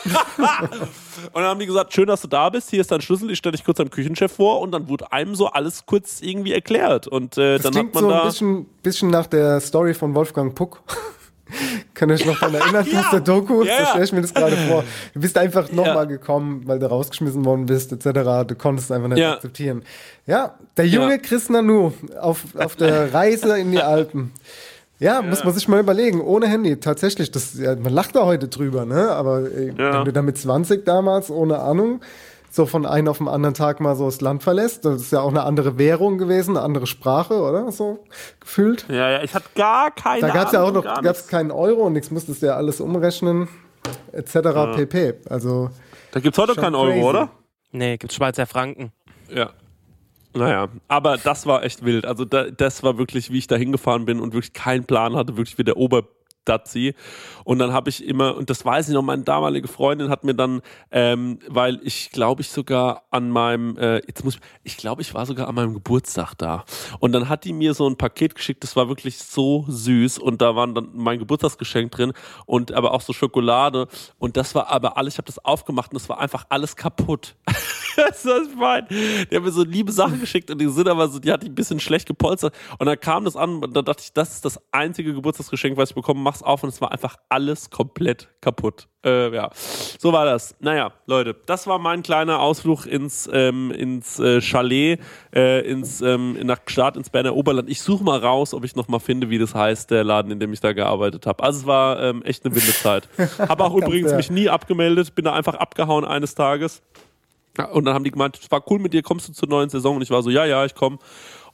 und dann haben die gesagt, schön, dass du da bist, hier ist dein Schlüssel, ich stelle dich kurz am Küchenchef vor und dann wurde einem so alles kurz irgendwie erklärt und äh, dann klingt so ein bisschen, bisschen nach der Story von Wolfgang Puck. Könnt ihr euch noch daran erinnern, ja. aus der Doku? Ja. So stelle ich mir das gerade vor. Du bist einfach nochmal ja. gekommen, weil du rausgeschmissen worden bist, etc. Du konntest es einfach nicht ja. akzeptieren. Ja, der junge Chris Nanu auf, auf der Reise in die Alpen. Ja, muss man sich mal überlegen, ohne Handy, tatsächlich, das, man lacht da heute drüber, ne? Aber ey, wenn du da mit 20 damals, ohne Ahnung, so von einem auf den anderen Tag mal so das Land verlässt. Das ist ja auch eine andere Währung gewesen, eine andere Sprache, oder? So gefühlt. Ja, ja, ich hatte gar keine Da gab es ja auch noch gab's keinen Euro und nichts musstest du ja alles umrechnen, etc. Ja. pp. Also. Da gibt es heute keinen Euro, oder? Nee, gibt Schweizer Franken. Ja. Naja, aber das war echt wild. Also da, das war wirklich, wie ich da hingefahren bin und wirklich keinen Plan hatte, wirklich wie der Ober Dazi. Und dann habe ich immer, und das weiß ich noch, meine damalige Freundin hat mir dann, ähm, weil ich glaube ich sogar an meinem, äh, jetzt muss ich, ich glaube ich war sogar an meinem Geburtstag da. Und dann hat die mir so ein Paket geschickt, das war wirklich so süß und da waren dann mein Geburtstagsgeschenk drin und aber auch so Schokolade und das war aber alles, ich habe das aufgemacht und das war einfach alles kaputt. das ist mein. Die haben mir so liebe Sachen geschickt und die sind aber so, die hatte ich ein bisschen schlecht gepolstert und dann kam das an und da dachte ich, das ist das einzige Geburtstagsgeschenk, was ich bekommen mach's auf und es war einfach alles komplett kaputt. Äh, ja, so war das. Naja, Leute, das war mein kleiner Ausflug ins, ähm, ins äh, Chalet, äh, ins, ähm, nach Start ins Berner Oberland. Ich suche mal raus, ob ich noch mal finde, wie das heißt, der Laden, in dem ich da gearbeitet habe. Also es war ähm, echt eine wilde Zeit. Habe auch übrigens mich nie abgemeldet, bin da einfach abgehauen eines Tages. Und dann haben die gemeint, war cool mit dir, kommst du zur neuen Saison? Und ich war so, ja, ja, ich komme.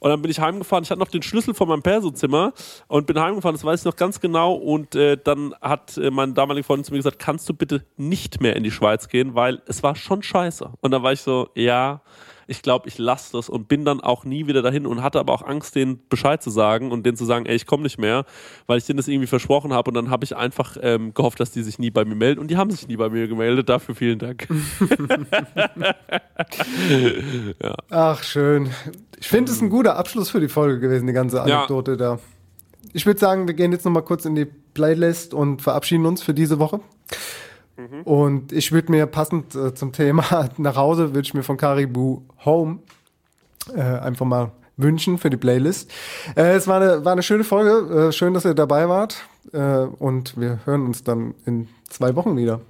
Und dann bin ich heimgefahren. Ich hatte noch den Schlüssel von meinem Perso-Zimmer und bin heimgefahren. Das weiß ich noch ganz genau. Und äh, dann hat äh, meine damalige Freundin zu mir gesagt: Kannst du bitte nicht mehr in die Schweiz gehen, weil es war schon scheiße. Und dann war ich so: Ja ich glaube, ich lasse das und bin dann auch nie wieder dahin und hatte aber auch Angst, denen Bescheid zu sagen und denen zu sagen, ey, ich komme nicht mehr, weil ich denen das irgendwie versprochen habe und dann habe ich einfach ähm, gehofft, dass die sich nie bei mir melden und die haben sich nie bei mir gemeldet. Dafür vielen Dank. ja. Ach, schön. Ich finde es ein guter Abschluss für die Folge gewesen, die ganze Anekdote ja. da. ich würde sagen, wir gehen jetzt noch mal kurz in die Playlist und verabschieden uns für diese Woche. Mhm. Und ich würde mir passend äh, zum Thema nach Hause, würde ich mir von Caribou Home äh, einfach mal wünschen für die Playlist. Äh, es war eine, war eine schöne Folge. Äh, schön, dass ihr dabei wart. Äh, und wir hören uns dann in zwei Wochen wieder.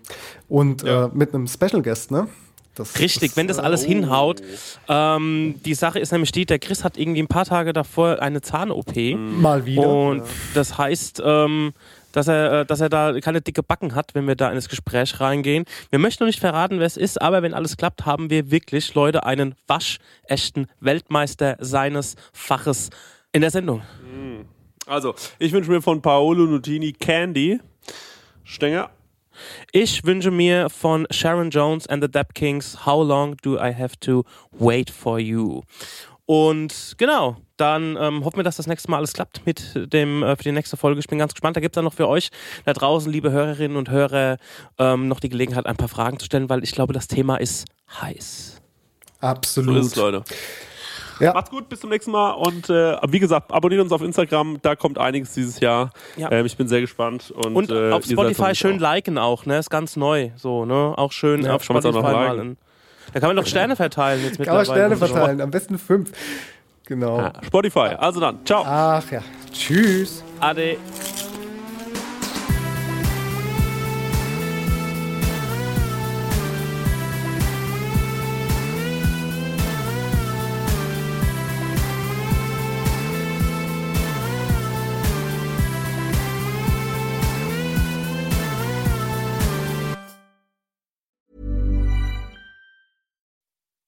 Und ja. Äh, mit einem Special Guest, ne? Das, Richtig, das, wenn das alles oh. hinhaut. Ähm, die Sache ist nämlich die, der Chris hat irgendwie ein paar Tage davor eine Zahn-OP. Mal wieder. Und ja. das heißt, ähm, dass er, äh, dass er da keine dicke Backen hat, wenn wir da in das Gespräch reingehen. Wir möchten noch nicht verraten, wer es ist, aber wenn alles klappt, haben wir wirklich, Leute, einen waschechten Weltmeister seines Faches in der Sendung. Hm. Also, ich wünsche mir von Paolo Nutini Candy. Stenger. Ich wünsche mir von Sharon Jones and the Depp Kings How Long Do I Have to Wait for You? Und genau, dann ähm, hoffen wir, dass das nächste Mal alles klappt mit dem äh, für die nächste Folge. Ich bin ganz gespannt. Da gibt es dann noch für euch da draußen, liebe Hörerinnen und Hörer, ähm, noch die Gelegenheit, ein paar Fragen zu stellen, weil ich glaube, das Thema ist heiß. Absolut. So ist es, Leute. Ja. Macht's gut, bis zum nächsten Mal und äh, wie gesagt, abonniert uns auf Instagram, da kommt einiges dieses Jahr. Ja. Ähm, ich bin sehr gespannt. Und, und äh, auf Spotify schön auch. liken auch, ne? Ist ganz neu. So, ne? Auch schön ja, auf Spotify mal. In, da kann man doch Sterne verteilen jetzt Kann man Sterne verteilen, am besten fünf. Genau. Ja, Spotify. Also dann, ciao. Ach ja. Tschüss. Ade.